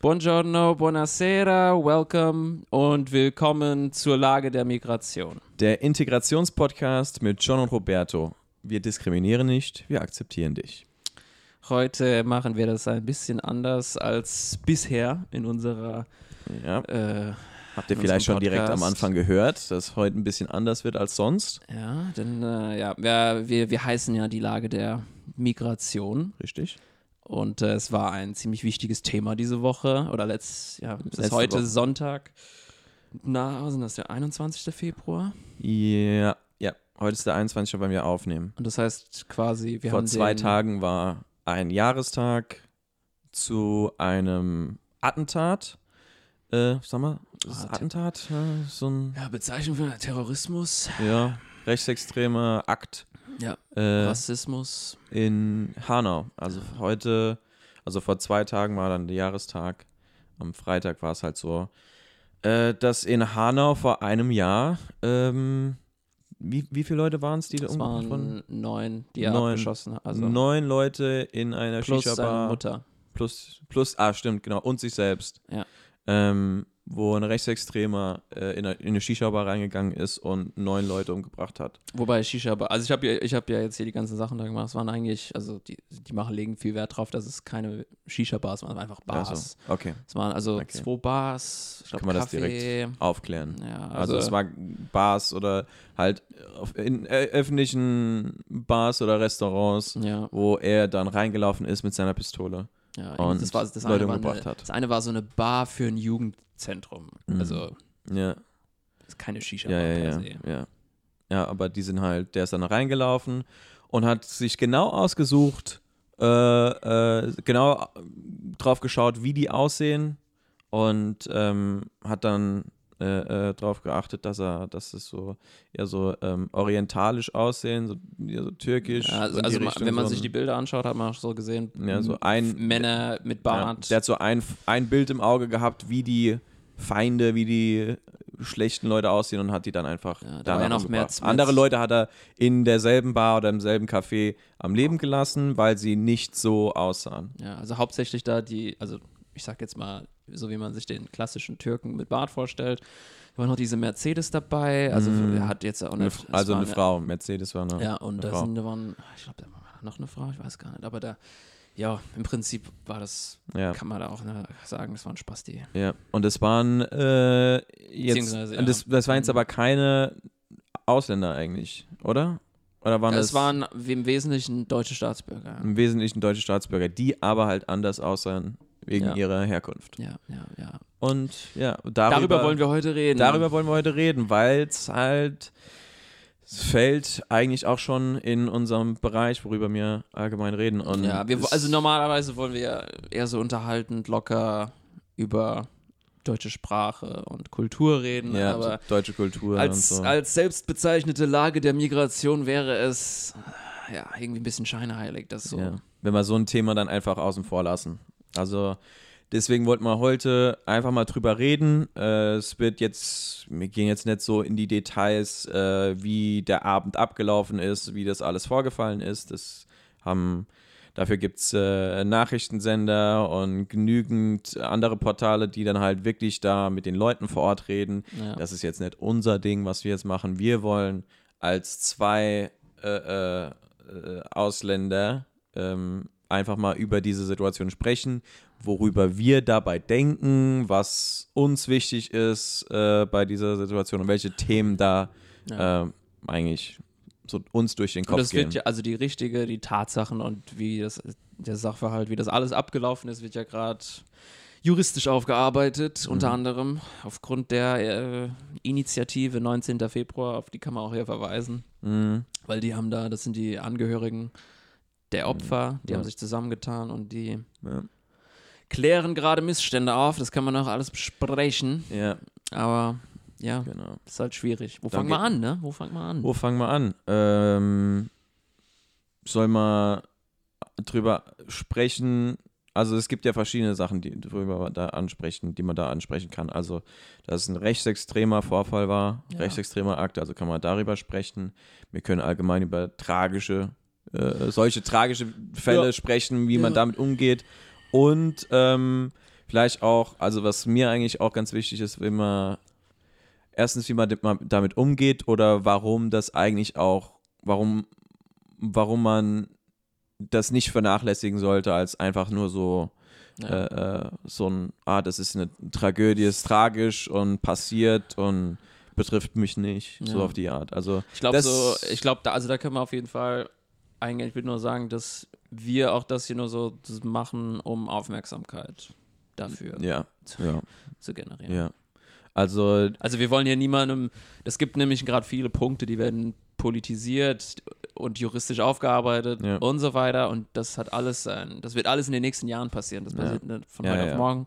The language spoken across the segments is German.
Buongiorno, buonasera, welcome und willkommen zur Lage der Migration. Der Integrationspodcast mit John und Roberto. Wir diskriminieren nicht, wir akzeptieren dich. Heute machen wir das ein bisschen anders als bisher in unserer. Ja. Äh, Habt ihr vielleicht schon direkt am Podcast. Anfang gehört, dass heute ein bisschen anders wird als sonst? ja, denn äh, ja, wir, wir heißen ja die Lage der Migration Richtig? Und äh, es war ein ziemlich wichtiges Thema diese Woche oder letzt, ja, es ist Letzte heute Woche. Sonntag. Na, was ist das, der 21. Februar? Ja, ja. Heute ist der 21. wenn wir aufnehmen. Und das heißt quasi, wir Vor haben zwei den, Tagen war ein Jahrestag zu einem Attentat. Äh, sag mal, ist Ah, Attentat? Ja, so ein Ja, Bezeichnung für Terrorismus, ja, rechtsextremer Akt. Ja, Äh, Rassismus. in Hanau. Also heute, also vor zwei Tagen war dann der Jahrestag. Am Freitag war es halt so, äh, dass in Hanau vor einem Jahr, ähm, wie, wie viele Leute waren es, die da Es umgebracht wurden? neun, die er Neun. abgeschossen hat. Also Neun Leute in einer plus seine Shisha-Bar. Mutter. Plus, plus, ah, stimmt, genau, und sich selbst. Ja. Ähm, wo ein Rechtsextremer äh, in eine, in eine Shisha-Bar reingegangen ist und neun Leute umgebracht hat. Wobei Shisha, Bar- also ich habe ja, ich hab ja jetzt hier die ganzen Sachen da gemacht. Es waren eigentlich, also die, die machen legen viel Wert drauf, dass es keine Shisha-Bars waren, einfach Bars. Also, okay, Es waren also Okay. zwei Bars, ich glaube Kann man das Kaffee. direkt aufklären. Ja, Also, also, es war Bars oder halt in äh, öffentlichen Bars oder Restaurants, ja, wo er dann reingelaufen ist mit seiner Pistole. Ja, und das war das Leute eine war umgebracht eine, hat. Das eine war so eine Bar für ein Jugendzentrum. Mhm. Also Ja, das ist keine Shisha-Bar ja, ja, per ja, se. ja. Ja, aber die sind halt, der ist dann reingelaufen und hat sich genau ausgesucht, äh, äh, genau drauf geschaut, wie die aussehen und ähm, hat dann äh, äh, drauf geachtet, dass er, dass es so eher so ähm, orientalisch aussehen, so, eher so türkisch. Ja, also also Richtung, wenn man so sich die Bilder anschaut, hat man auch so gesehen, Ja, so ein- Männer mit Ja, Bart. der hat so ein, ein Bild im Auge gehabt, wie die Feinde, wie die schlechten Leute aussehen und hat die dann einfach Ja, da ja noch mehr Andere Leute hat er in derselben Bar oder im selben Café am Leben gelassen, weil sie nicht so aussahen. Ja, also hauptsächlich da die, also ich sag jetzt mal, so wie man sich den klassischen Türken mit Bart vorstellt. Da war noch diese Mercedes dabei, also Mm. er hat jetzt auch Eine, es also war eine Frau, Mercedes war eine. Ja, und eine da Frau. sind, da waren, ich glaube, da war noch eine Frau, ich weiß gar nicht, aber da, ja, im Prinzip war das, Ja, kann man da auch ne, sagen, das war ein Spasti. ja. Und es waren äh, jetzt, Beziehungsweise, und das, das waren jetzt Mhm. aber keine Ausländer eigentlich, oder? Oder waren das Es waren im Wesentlichen deutsche Staatsbürger. im Wesentlichen deutsche Staatsbürger, die aber halt anders aussahen wegen Ja. ihrer Herkunft. Ja, ja, ja. Und ja, darüber, Darüber, wollen wir heute reden. darüber wollen wir heute reden, weil es halt es fällt eigentlich auch schon in unserem Bereich, worüber wir allgemein reden. Und ja, wir, also normalerweise wollen wir ja eher so unterhaltend, locker über deutsche Sprache und Kultur reden, ja, aber deutsche Kultur als, und so. als selbstbezeichnete Lage der Migration wäre es ja irgendwie ein bisschen scheinheilig, das so. ja, wenn wir so ein Thema dann einfach außen vor lassen. Also deswegen wollten wir heute einfach mal drüber reden. Äh, es wird jetzt, wir gehen jetzt nicht so in die Details, äh, wie der Abend abgelaufen ist, wie das alles vorgefallen ist. Das haben Dafür gibt es äh, Nachrichtensender und genügend andere Portale, die dann halt wirklich da mit den Leuten vor Ort reden. Ja. Das ist jetzt nicht unser Ding, was wir jetzt machen. Wir wollen als zwei äh, äh, äh, Ausländer ähm, einfach mal über diese Situation sprechen, worüber wir dabei denken, was uns wichtig ist äh, bei dieser Situation und welche Themen da Ja. äh, eigentlich so uns durch den Und Kopf das gehen. wird ja, also die richtige, die Tatsachen und wie das, der Sachverhalt, wie das alles abgelaufen ist, wird ja gerade juristisch aufgearbeitet, Mhm. unter anderem aufgrund der äh, Initiative 19. Februar, auf die kann man auch hier verweisen, Mhm. weil die haben da, das sind die Angehörigen der Opfer, die Ja. haben sich zusammengetan und die Ja. klären gerade Missstände auf, das kann man auch alles besprechen, ja, aber ja, genau. das ist halt schwierig. Wo fangen wir an, ne? Wo fangen wir an? Wo fangen wir an? Ähm, soll man drüber sprechen? Also es gibt ja verschiedene Sachen, die worüber wir da ansprechen, die man da ansprechen kann. Also, dass es ein rechtsextremer Vorfall war, Ja. rechtsextremer Akt, also kann man darüber sprechen. Wir können allgemein über tragische, äh, solche tragische Fälle Ja. sprechen, wie man Ja. damit umgeht. Und ähm, vielleicht auch, also was mir eigentlich auch ganz wichtig ist, wie man erstens, wie man damit umgeht oder warum das eigentlich auch, warum, warum man das nicht vernachlässigen sollte, als einfach nur so, ja. äh, äh so ein, ah, das ist eine Tragödie, ist tragisch und passiert und betrifft mich nicht, ja. so auf die Art. Also ich glaube so, ich glaube da, also da können wir auf jeden Fall eigentlich, ich will nur sagen, dass wir auch das hier nur so machen, um Aufmerksamkeit dafür ja. Zu, ja. zu generieren. Ja. Also, also wir wollen hier niemandem, es gibt nämlich gerade viele Punkte, die werden politisiert und juristisch aufgearbeitet und so weiter und das hat alles sein, das wird alles in den nächsten Jahren passieren, das passiert von heute auf morgen.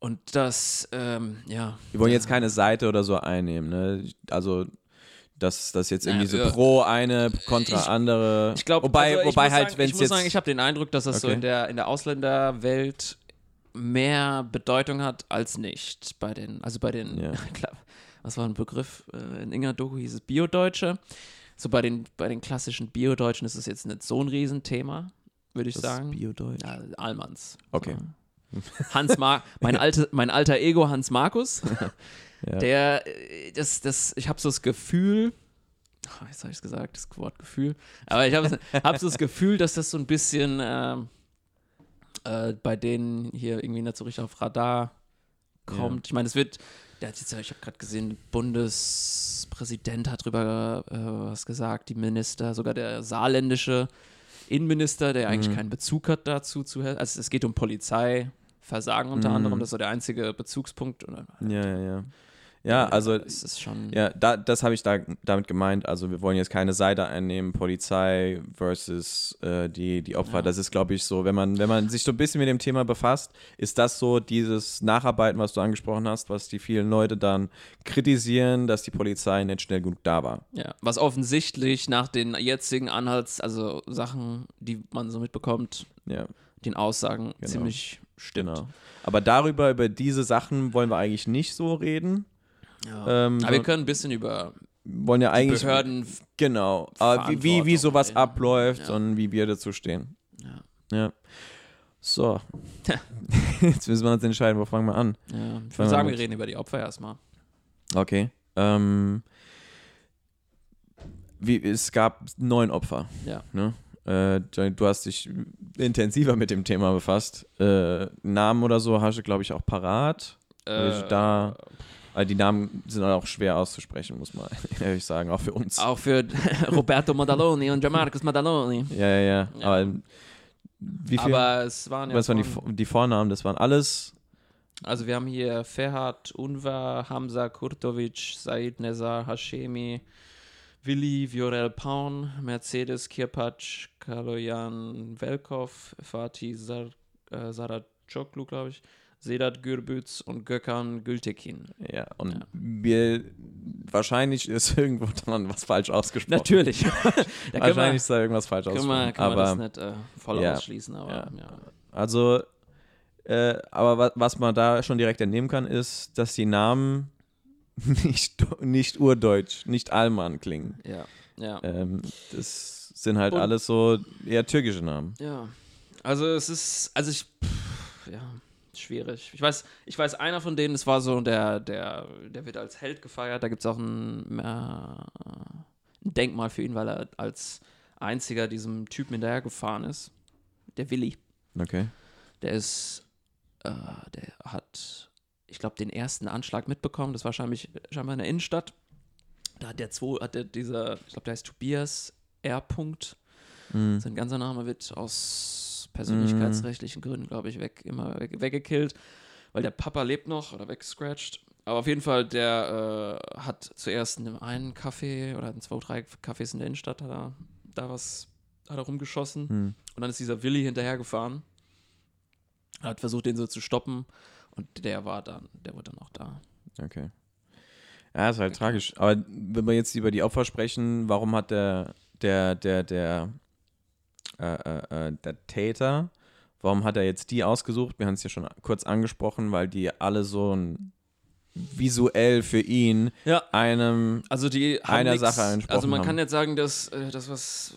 Und das, ähm, ja. Wir wollen jetzt keine Seite oder so einnehmen, ne? Also dass das jetzt irgendwie so pro eine, kontra ich, andere. Ich glaube, wobei, also wobei halt, wenn es jetzt. Ich muss sagen, ich habe den Eindruck, dass das okay. so in der, in der Ausländerwelt mehr Bedeutung hat als nicht. Bei den, also bei den, ja. was war ein Begriff? Äh, in Inga Doku hieß es Biodeutsche. So bei den, bei den klassischen Biodeutschen ist es jetzt nicht so ein Riesenthema, würde ich das sagen. Biodeutsch? Ja, Allmanns. Okay. So. Hans Mar mein, alte, mein alter Ego Hans Markus, ja. der, äh, das, das, ich habe so das Gefühl, oh, jetzt habe ich es gesagt, das Wort Gefühl, aber ich habe hab so das Gefühl, dass das so ein bisschen, ähm, äh, bei denen hier irgendwie nicht so richtig auf Radar kommt. Ja. Ich meine, es wird, der hat jetzt, ich habe gerade gesehen, Bundespräsident hat drüber äh, was gesagt, die Minister, sogar der saarländische Innenminister, der eigentlich mhm. keinen Bezug hat dazu zu Also es geht um Polizeiversagen unter mhm. anderem, das ist so der einzige Bezugspunkt. Ja, ja, ja. Ja, also ist es schon. Ja, da, das habe ich da, damit gemeint. Also wir wollen jetzt keine Seite einnehmen, Polizei versus äh, die, die Opfer. Ja. Das ist, glaube ich, so, wenn man, wenn man sich so ein bisschen mit dem Thema befasst, ist das so dieses Nacharbeiten, was du angesprochen hast, was die vielen Leute dann kritisieren, dass die Polizei nicht schnell genug da war. Ja, was offensichtlich nach den jetzigen Anhalts, also Sachen, die man so mitbekommt, ja. den Aussagen genau. ziemlich stimmt. Genau. Aber darüber, über diese Sachen wollen wir eigentlich nicht so reden. Ja. Ähm, Aber wir können ein bisschen über wollen ja eigentlich Behörden genau, aber wie, wie, wie sowas abläuft ja. und wie wir dazu stehen. Ja. ja. So. Jetzt müssen wir uns entscheiden, wo fangen wir an? Ja, ich würde sagen, wir reden über die Opfer erstmal. Okay. Ähm, wie, es gab neun Opfer. Ja. Ne? Äh, du hast dich intensiver mit dem Thema befasst. Äh, Namen oder so hast du, glaube ich, auch parat. Äh, da weil die Namen sind auch schwer auszusprechen, muss man ehrlich sagen, auch für uns. Auch für Roberto Modaloni und Gianmarcus Modaloni. Ja, ja, ja. ja. Aber wie viel? Aber es waren ja. Was waren die, die Vornamen? Das waren alles. Also wir haben hier Ferhat, Unvar, Hamza, Kurtovic, Said Nezar, Hashemi, Willi, Viorel Paun, Mercedes, Kirpatsch, Kaloyan, Velkov, Fatih, Sar, äh, glaube ich. Sedat Gürbüz und Gökhan Gültekin. Ja, und ja. wir wahrscheinlich ist irgendwo dran was falsch ausgesprochen. Natürlich. wahrscheinlich wir, ist da irgendwas falsch ausgesprochen. Kann man das nicht äh, voll ja, ausschließen, aber ja. ja. Also, äh, aber was, was man da schon direkt entnehmen kann, ist, dass die Namen nicht, nicht urdeutsch, nicht Alman klingen. Ja, ja. Ähm, das sind halt und, alles so eher türkische Namen. Ja. Also es ist, also ich, pff, ja schwierig. Ich weiß, ich weiß, einer von denen, das war so, der, der, der wird als Held gefeiert. Da gibt es auch ein, äh, ein, Denkmal für ihn, weil er als einziger diesem Typen hinterhergefahren ist. Der Willi. Okay. Der ist, äh, der hat, ich glaube, den ersten Anschlag mitbekommen. Das war wahrscheinlich scheinbar in der Innenstadt. Da hat der zwei, hat der dieser, ich glaube, der heißt Tobias R. -Punkt. Mhm. Sein ganzer Name wird aus persönlichkeitsrechtlichen Gründen, glaube ich, weg, immer weg, weggekillt, weil der Papa lebt noch oder weggescratcht. Aber auf jeden Fall, der äh, hat zuerst in einen Café oder in zwei, drei Cafés in der Innenstadt hat er, da was hat er rumgeschossen. Hm. Und dann ist dieser Willi hinterhergefahren. Er hat versucht, den so zu stoppen. Und der war dann, der wurde dann auch da. Okay. Ja, ist halt okay. tragisch. Aber wenn wir jetzt über die Opfer sprechen, warum hat der, der, der, der äh, äh, äh, der Täter, warum hat er jetzt die ausgesucht? Wir haben es ja schon kurz angesprochen, weil die alle so ein visuell für ihn Ja. einem Also die Einer nix, Sache entsprochen Also man haben. kann jetzt sagen, dass äh, das was,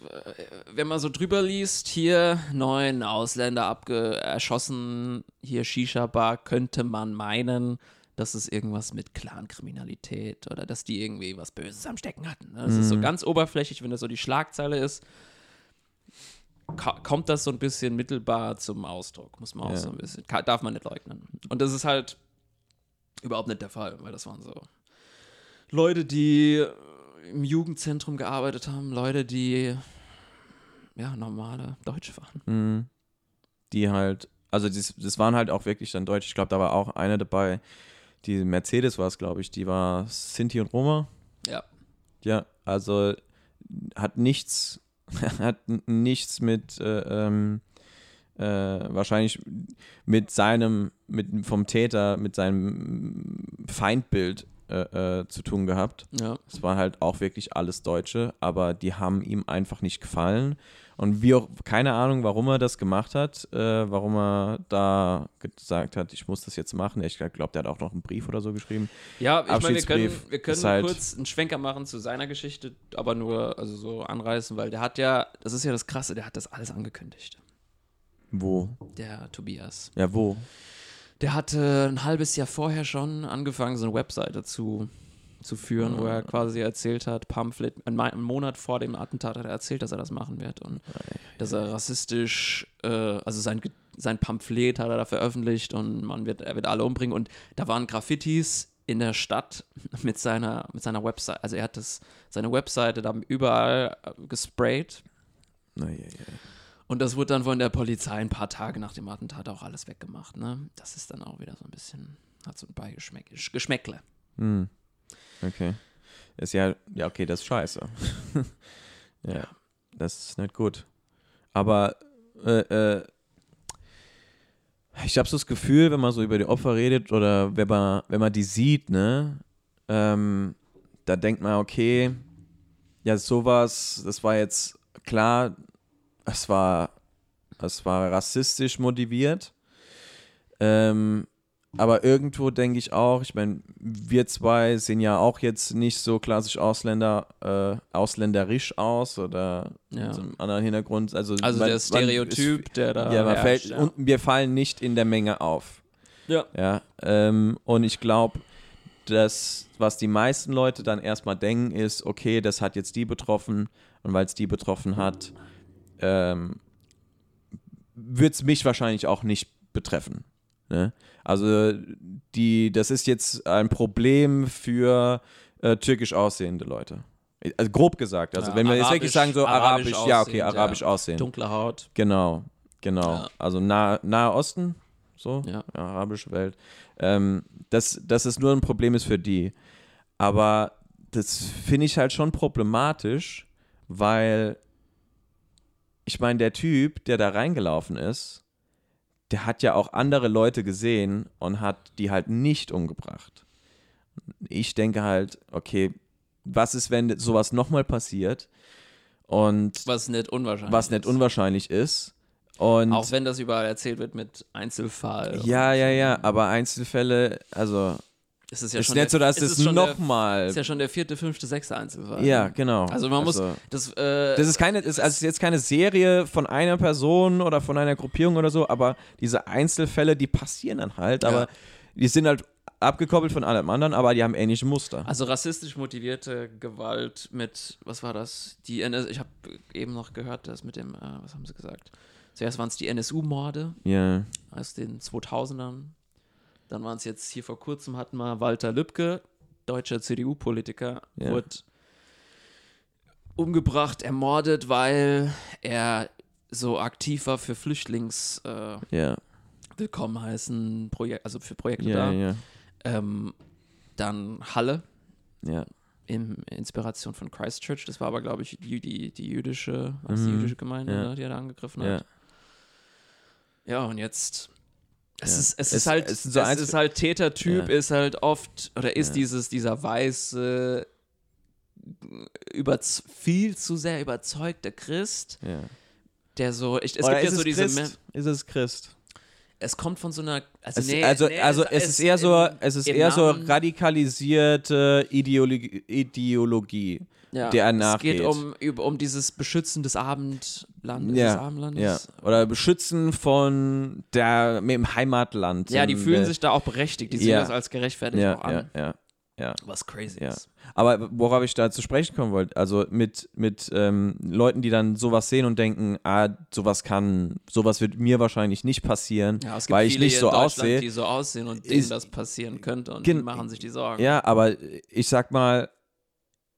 wenn man so drüber liest, hier neun Ausländer abge erschossen, hier Shisha-Bar, könnte man meinen, dass es irgendwas mit Clankriminalität oder dass die irgendwie was Böses am Stecken hatten. ne? Das ist so Mhm. ganz oberflächlich, wenn das so die Schlagzeile ist, kommt das so ein bisschen mittelbar zum Ausdruck, muss man auch Ja. so ein bisschen, ka- darf man nicht leugnen. Und das ist halt überhaupt nicht der Fall, weil das waren so Leute, die im Jugendzentrum gearbeitet haben, Leute, die ja normale Deutsche waren. Mhm. Die halt, also das, das waren halt auch wirklich dann Deutsch. Ich glaube, da war auch eine dabei, die Mercedes war es, glaube ich, die war Sinti und Roma. Ja. Ja, also hat nichts, hat nichts mit äh, ähm, äh, wahrscheinlich mit seinem, mit vom Täter, mit seinem Feindbild äh, äh, zu tun gehabt. Ja. Es war halt auch wirklich alles Deutsche, aber die haben ihm einfach nicht gefallen. Und wie auch, keine Ahnung, warum er das gemacht hat, äh, warum er da gesagt hat, ich muss das jetzt machen. Ich glaube, der hat auch noch einen Brief oder so geschrieben. Ja, ich meine, wir können, wir können halt- kurz einen Schwenker machen zu seiner Geschichte, aber nur also so anreißen, weil der hat ja, das ist ja das Krasse, der hat das alles angekündigt. Wo? Der Tobias. Ja, wo? Der hatte ein halbes Jahr vorher schon angefangen, so eine Webseite zu, zu führen, wo er quasi erzählt hat, Pamphlet, einen Monat vor dem Attentat hat er erzählt, dass er das machen wird und dass er rassistisch, äh, also sein, sein Pamphlet hat er da veröffentlicht und man wird, er wird alle umbringen und da waren Graffitis in der Stadt mit seiner, mit seiner Webseite, also er hat das, seine Webseite da überall äh, gesprayt Na, ja, ja. und das wurde dann von der Polizei ein paar Tage nach dem Attentat auch alles weggemacht. Ne? Das ist dann auch wieder so ein bisschen, hat so ein Beigeschmäck, Geschmäckle. Hm. Okay. Ist ja, ja, okay, das ist scheiße. ja, Ja. das ist nicht gut. Aber äh, äh, ich habe so das Gefühl, wenn man so über die Opfer redet oder wenn man, wenn man die sieht, ne, ähm, da denkt man, okay, ja, sowas, das war jetzt klar, es war, es war rassistisch motiviert. Ähm, aber irgendwo denke ich auch, ich meine, wir zwei sehen ja auch jetzt nicht so klassisch Ausländer, äh, ausländerisch aus oder Ja. so einem anderen Hintergrund. Also, Also man- der Stereotyp, ist, der da ja, man herrscht, fällt, ja. und wir fallen nicht in der Menge auf. Ja. Ja, ähm, und ich glaube, das, was die meisten Leute dann erstmal denken, ist, okay, das hat jetzt die betroffen und weil es die betroffen hat, ähm, wird es mich wahrscheinlich auch nicht betreffen. Ne? Also die, das ist jetzt ein Problem für äh, türkisch aussehende Leute. Also grob gesagt. Also Ja, wenn wir jetzt wirklich sagen, so arabisch arabisch, ja, okay, arabisch ja. aussehen. Dunkle Haut. Genau, genau. Ja. Also nah, Nahe Osten, so, Ja. arabische Welt. Ähm, dass, dass es nur ein Problem ist für die. Aber das finde ich halt schon problematisch, weil ich meine, der Typ, der da reingelaufen ist, der hat ja auch andere Leute gesehen und hat die halt nicht umgebracht. Ich denke halt, okay, was ist, wenn sowas nochmal passiert und Was nicht unwahrscheinlich was nicht ist. unwahrscheinlich ist. Und Auch wenn das überall erzählt wird mit Einzelfall. ja, ja, ja, aber Einzelfälle, also Es ist ja ist schon nicht der, so, dass es es nochmal. ist ja schon der vierte, fünfte, sechste Einzelfall. Ja, genau. Also man muss, das, äh, Das ist keine, ist also jetzt keine Serie von einer Person oder von einer Gruppierung oder so, aber diese Einzelfälle, die passieren dann halt, aber Ja. die sind halt abgekoppelt von allem anderen, aber die haben ähnliche Muster. Also rassistisch motivierte Gewalt mit, was war das? Die NS, ich habe eben noch gehört, das mit dem, äh, was haben sie gesagt? Zuerst waren es die NSU-Morde Ja, aus den 2000ern. Dann waren es jetzt hier vor kurzem hatten wir Walter Lübcke, deutscher CDU-Politiker, Ja. wurde umgebracht, ermordet, weil er so aktiv war für Flüchtlings äh, ja, willkommen heißen Projekt, also für Projekte ja, da. Ähm, dann Halle, ja. in Inspiration von Christchurch. Das war aber, glaube ich, die, die, die jüdische, die Mhm. jüdische Gemeinde, ne, die er da angegriffen hat. Ja, und jetzt. Es Ja. ist, es, Es- ist halt, es es, so eins- ist halt Tätertyp, Ja. ist halt oft, oder ist Ja. dieses, dieser weiße, überz viel zu sehr überzeugte Christ, der so, ich, es Oder gibt ja so es diese, Christ? Ist es Christ? es kommt von so einer. Also, Es, nee, also, nee, also es, ist eher so, im- es ist eher so radikalisierte Ideologie, Ideologie ja, der er Es nachgeht. geht um, um dieses Beschützen des Abendlandes. Ja, des Abendlandes. ja. Oder Beschützen von der dem Heimatland. Ja, die fühlen sich da auch berechtigt. Die sehen das als gerechtfertigt ja, auch an. ja, ja. Was crazy ist. Aber worauf ich da zu sprechen kommen wollte, also mit, mit ähm, Leuten, die dann sowas sehen und denken, ah, sowas kann, sowas wird mir wahrscheinlich nicht passieren, Ja, weil ich nicht so aussehe. die so aussehen und denen Ist- das passieren könnte und die machen sich die Sorgen. Ja, aber ich sag mal,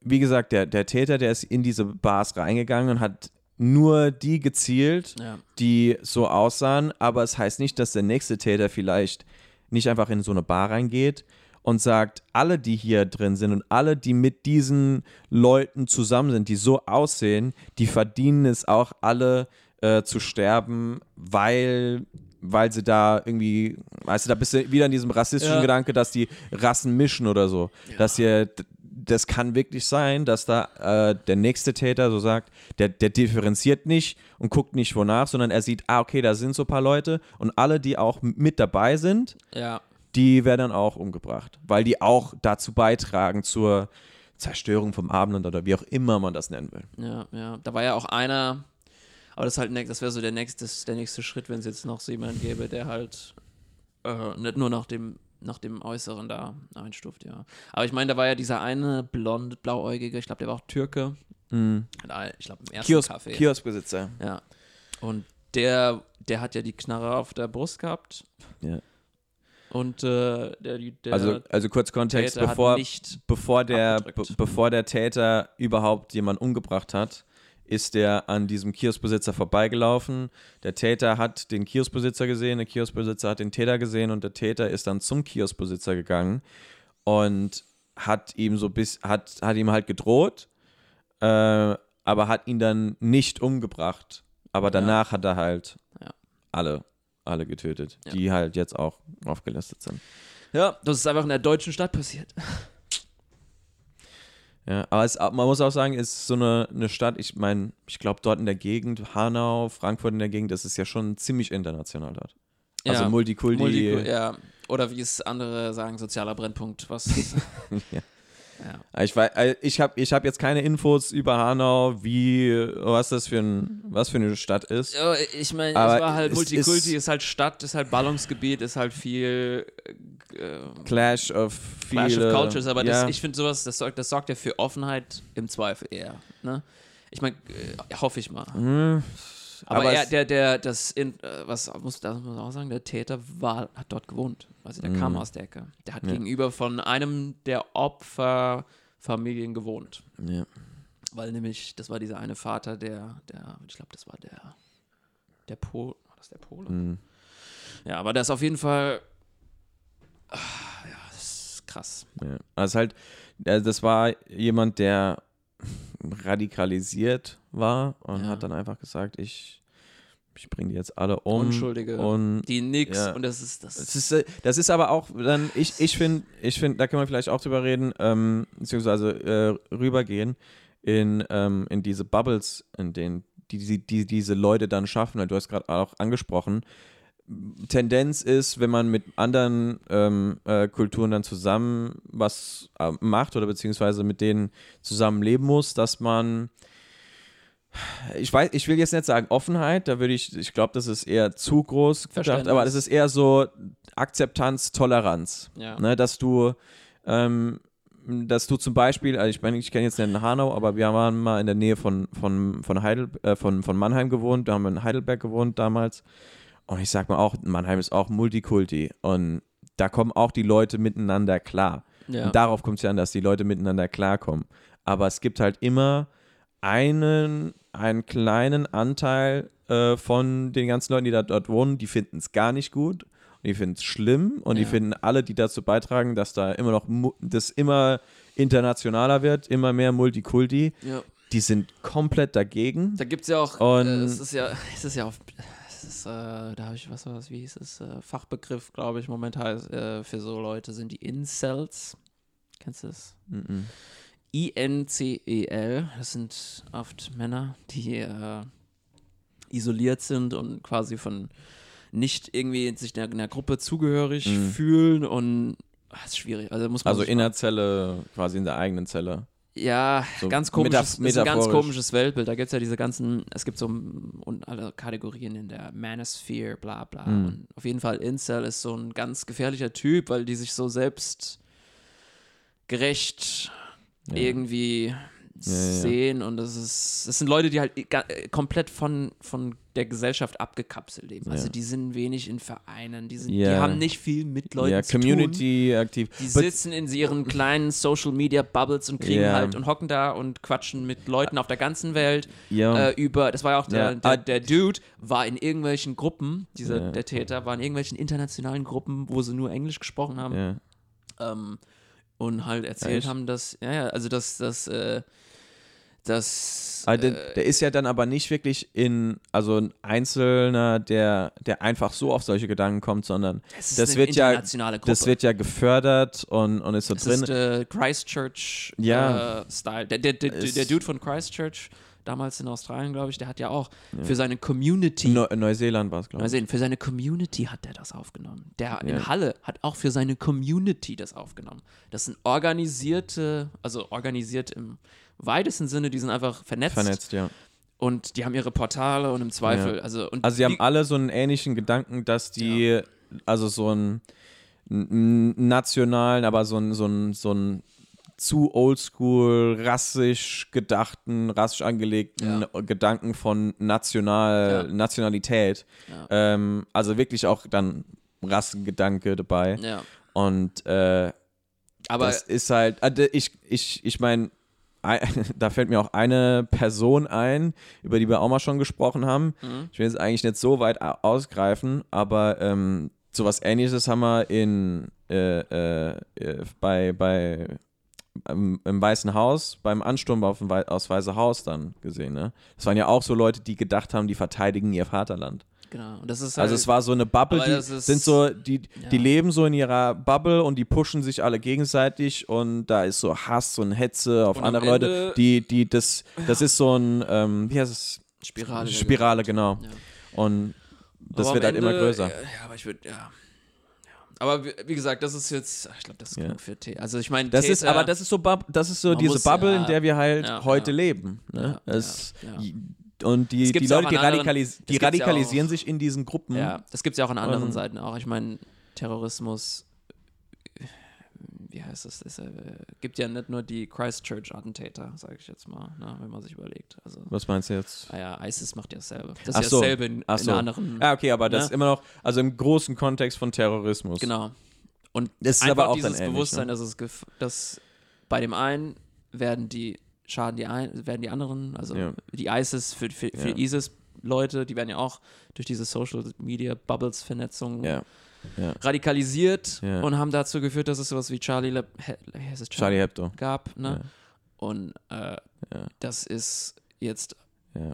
wie gesagt, der, der Täter, der ist in diese Bars reingegangen und hat nur die gezielt, Ja. die so aussahen, aber es heißt nicht, dass der nächste Täter vielleicht nicht einfach in so eine Bar reingeht und sagt, alle, die hier drin sind und alle, die mit diesen Leuten zusammen sind, die so aussehen, die verdienen es auch alle äh, zu sterben, weil weil sie da irgendwie, weißt du, da bist du wieder in diesem rassistischen Ja. Gedanke, dass die Rassen mischen oder so. Dass ihr, das kann wirklich sein, dass da äh, der nächste Täter so sagt, der, der differenziert nicht und guckt nicht wonach, sondern er sieht, ah, okay, da sind so ein paar Leute und alle, die auch mit dabei sind, ja. die werden dann auch umgebracht, weil die auch dazu beitragen zur Zerstörung vom Abendland oder wie auch immer man das nennen will. Ja, ja. Da war ja auch einer, aber das halt das wäre so der nächste, der nächste Schritt, wenn es jetzt noch so jemanden gäbe, der halt äh, nicht nur nach dem, nach dem Äußeren da einstuft, ja. Aber ich meine, da war ja dieser eine blonde, blauäugige, ich glaube, der war auch Türke. Ein- Ich glaube, im ersten Kiosk, Café. Kioskbesitzer. Ja. Und der, der hat ja die Knarre auf der Brust gehabt. Ja. Und äh, der, der Also, also kurz Kontext, Täter bevor, bevor, der, bevor der Täter überhaupt jemanden umgebracht hat, ist der an diesem Kioskbesitzer vorbeigelaufen. Der Täter hat den Kioskbesitzer gesehen, der Kioskbesitzer hat den Täter gesehen und der Täter ist dann zum Kioskbesitzer gegangen und hat ihm so bis hat, hat ihm halt gedroht, äh, aber hat ihn dann nicht umgebracht. Aber danach hat er halt Ja. alle, alle getötet, Ja. die halt jetzt auch aufgelistet sind. Ja, das ist einfach in der deutschen Stadt passiert. Ja, aber es, man muss auch sagen, es ist so eine, eine Stadt, ich meine, ich glaube dort in der Gegend, Hanau, Frankfurt in der Gegend, das ist ja schon ziemlich international dort. Also Ja. Multikulti. Multiku- ja. Oder wie es andere sagen, sozialer Brennpunkt. Was? Ja. Ja. Ich, äh, ich habe ich hab jetzt keine Infos über Hanau, wie, was das für, ein, was für eine Stadt ist. Ja, ich meine, es war halt es Multikulti, ist- ist, halt Stadt, ist halt Ballungsgebiet, ist halt viel äh, Clash of viele. Clash of Cultures, aber ja, das, ich finde sowas, das sorgt, das sorgt ja für Offenheit im Zweifel eher. Ne? Ich meine, äh, hoffe ich mal. Aber, aber er, der, der, das, in, äh, was muss, das muss man auch sagen, der Täter war, hat dort gewohnt. Also der kam aus der Ecke. Der hat Mhm. Ja. gegenüber von einem der Opferfamilien gewohnt. ja. Weil nämlich, das war dieser eine Vater, der, der, ich glaube, das war der, der Pol, war das der Pole? hm. Ja, aber das ist auf jeden Fall, ah, ja, das ist krass. Ja. Also halt, äh, das war jemand, der radikalisiert war und Ja. hat dann einfach gesagt, ich, ich bringe die jetzt alle um. Unschuldige, Und die nix, ja. und das ist, das das ist, das ist aber auch dann, ich, ich finde, ich find, da können wir vielleicht auch drüber reden, ähm, beziehungsweise äh, rübergehen in, ähm, in diese Bubbles, in denen die, die, die diese Leute dann schaffen. weil Du hast gerade auch angesprochen, Tendenz ist, wenn man mit anderen ähm, äh, Kulturen dann zusammen was äh, macht oder beziehungsweise mit denen zusammen leben muss, dass man ich weiß, ich will jetzt nicht sagen Offenheit, da würde ich, ich glaube, das ist eher zu groß gedacht, aber das ist eher so Akzeptanz, Toleranz. Ja. Ne, dass du, ähm, dass du zum Beispiel, also ich meine, ich kenne jetzt nicht Hanau, aber wir waren mal in der Nähe von, von, von, Heidel, äh, von, von Mannheim gewohnt, da haben wir in Heidelberg gewohnt damals. Und ich sag mal auch, Mannheim ist auch Multikulti und da kommen auch die Leute miteinander klar. ja. Und darauf kommt es ja an, dass die Leute miteinander klarkommen. Aber es gibt halt immer einen, einen kleinen Anteil äh, von den ganzen Leuten, die da dort wohnen, die finden es gar nicht gut. Und die finden es schlimm und die Ja. finden alle, die dazu beitragen, dass da immer noch das immer internationaler wird, immer mehr Multikulti, ja. die sind komplett dagegen. Da gibt es ja auch, Und- äh, es ist ja, es ist ja auf, ist, äh, da habe ich, was war das, wie hieß es, äh, Fachbegriff, glaube ich, momentan äh, für so Leute sind die Incels. Kennst du das? Mhm. I-N-C-E-L, das sind oft Männer, die äh, isoliert sind und quasi von nicht irgendwie sich einer, einer Gruppe zugehörig fühlen und ach, ist schwierig. Also muss man Also sich in mal- der Zelle, quasi in der eigenen Zelle. Ja, So ganz komisches, ist ein ganz komisches Weltbild. Da gibt es ja diese ganzen, es gibt so und alle Kategorien in der Manosphere, bla bla. Mhm. Und auf jeden Fall Incel ist so ein ganz gefährlicher Typ, weil die sich so selbst gerecht Ja. irgendwie. Sehen und das ist, das sind Leute, die halt komplett von, von der Gesellschaft abgekapselt leben. Also die sind wenig in Vereinen, die, sind, die haben nicht viel mit Leuten ja, zu tun. Community aktiv. Die But- sitzen in ihren kleinen Social Media Bubbles und kriegen halt und hocken da und quatschen mit Leuten auf der ganzen Welt ja. äh, über. Das war ja auch der, der, Ah, der Dude war in irgendwelchen Gruppen, dieser der Täter war in irgendwelchen internationalen Gruppen, wo sie nur Englisch gesprochen haben ja. ähm, und halt erzählt Echt? haben, dass ja, ja also dass das äh, dass Aber der, äh, der ist ja dann aber nicht wirklich in, also ein Einzelner, der, der einfach so auf solche Gedanken kommt, sondern das eine wird ja- Gruppe. das wird ja gefördert und, und ist so Es drin. ist äh, Christchurch Ja. äh, Style. Der, der, der, der Dude von Christchurch, damals in Australien, glaube ich, der hat ja auch für seine Community, Neu Neuseeland war es, glaube mal ich. sehen, für seine Community hat der das aufgenommen. Der in Ja. Halle hat auch für seine Community das aufgenommen. Das sind organisierte, also organisiert im weitesten Sinne, die sind einfach vernetzt, Vernetzt, ja. und die haben ihre Portale und im Zweifel, Ja. also Also sie haben alle so einen ähnlichen Gedanken, dass die, also so einen nationalen, aber so einen, so einen, so einen zu oldschool, rassisch gedachten, rassisch angelegten Gedanken von National, Ja. Nationalität. Ja. Ähm, also wirklich auch dann Rassengedanke dabei. ja. Und äh, Aber das ist halt, also ich, ich, ich meine, da fällt mir auch eine Person ein, über die wir auch mal schon gesprochen haben. Mhm. Ich will jetzt eigentlich nicht so weit au- ausgreifen, aber ähm, sowas ähnliches haben wir in äh, äh, äh, bei, bei im, im Weißen Haus, beim Ansturm auf dem Wei aufs Weiße Haus dann gesehen. Ne? Das waren ja auch so Leute, die gedacht haben, die verteidigen ihr Vaterland. genau, und das ist halt, Also es war so eine Bubble, die ist- sind so, die, die Ja. leben so in ihrer Bubble und die pushen sich alle gegenseitig und da ist so Hass und Hetze auf Und andere Leute, die, die, das, das ist so ein, ähm, wie heißt es? Spirale. Spirale, genau. Ja. Und das Aber wird halt immer Ende, größer. äh, Ja, aber ich würde, ja. Aber wie, gesagt, das ist jetzt, ich glaube, das ist Ja. genug für T. Also ich meine, Das ist, Täter- aber das ist so, das ist so diese muss, Bubble, ja, in der wir halt ja, heute leben. Ne? Ja. Und die, Das die Leute, die, anderen- radikalis das die radikalisieren sich in diesen Gruppen. Ja, das gibt es ja auch an anderen Und- Seiten auch. Ich meine, Terrorismus, wie heißt das? Es äh, gibt ja nicht nur die Christchurch-Attentäter, sage ich jetzt mal, ne, wenn man sich überlegt. Also, Was meinst du jetzt? ah ja, ISIS macht ja dasselbe. Das ist ja dasselbe in, Ach in so. anderen. Ah, okay, aber das Ne? ist immer noch, also im großen Kontext von Terrorismus. Genau. Und Das ist aber auch dann dieses ähnlich, Bewusstsein, ne? dass es dass bei dem einen werden die schaden die ein, werden die anderen, also Ja. die ISIS für, für, für Ja. ISIS Leute, die werden ja auch durch diese Social Media Bubbles Vernetzung Ja. Ja. radikalisiert Ja. und haben dazu geführt, dass es sowas wie Charlie Le He es? Charlie Hebdo. gab, ne? Ja. Und äh, das ist jetzt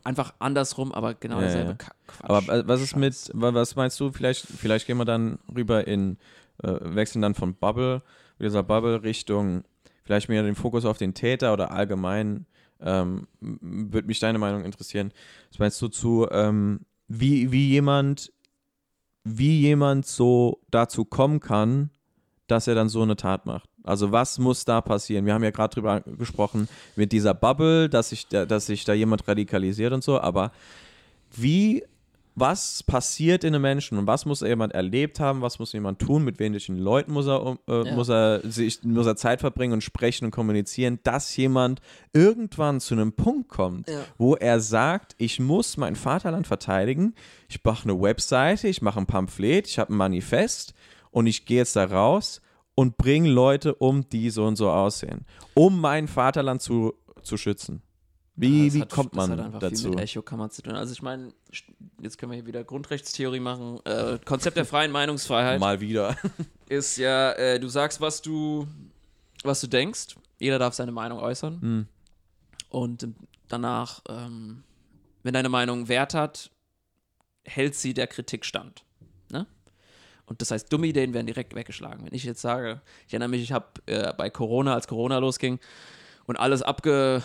einfach andersrum, aber genau derselbe Quatsch. Aber wa- was ist mit, was meinst du, vielleicht, vielleicht gehen wir dann rüber in, äh, wechseln dann von Bubble, dieser Bubble Richtung, vielleicht mehr den Fokus auf den Täter oder allgemein, ähm, würde mich deine Meinung interessieren. Was meinst du zu, ähm, wie, wie jemand, wie jemand so dazu kommen kann, dass er dann so eine Tat macht? Also was muss da passieren? Wir haben ja gerade drüber gesprochen mit dieser Bubble, dass sich da, dass sich da jemand radikalisiert und so, aber wie, was passiert in einem Menschen und was muss jemand erlebt haben, was muss jemand tun, mit welchen Leuten muss er, äh, Ja. muss er sich, muss er Zeit verbringen und sprechen und kommunizieren, dass jemand irgendwann zu einem Punkt kommt, Ja. wo er sagt, ich muss mein Vaterland verteidigen, ich mache eine Webseite, ich mache ein Pamphlet, ich habe ein Manifest und ich gehe jetzt da raus und bringe Leute um, die so und so aussehen, um mein Vaterland zu, zu schützen. Wie, Das wie hat- kommt das man hat einfach dazu? Viel mit Echokammer zu tun. Also ich meine, jetzt können wir hier wieder Grundrechtstheorie machen. Äh, Konzept der freien Meinungsfreiheit Mal wieder. ist ja, äh, du sagst, was du, was du denkst. Jeder darf seine Meinung äußern. Hm. Und danach, ähm, wenn deine Meinung Wert hat, hält sie der Kritik stand. Ne? Und das heißt, dumme Ideen werden direkt weggeschlagen. Wenn ich jetzt sage, ich erinnere mich, ich habe äh, bei Corona, als Corona losging und alles abge,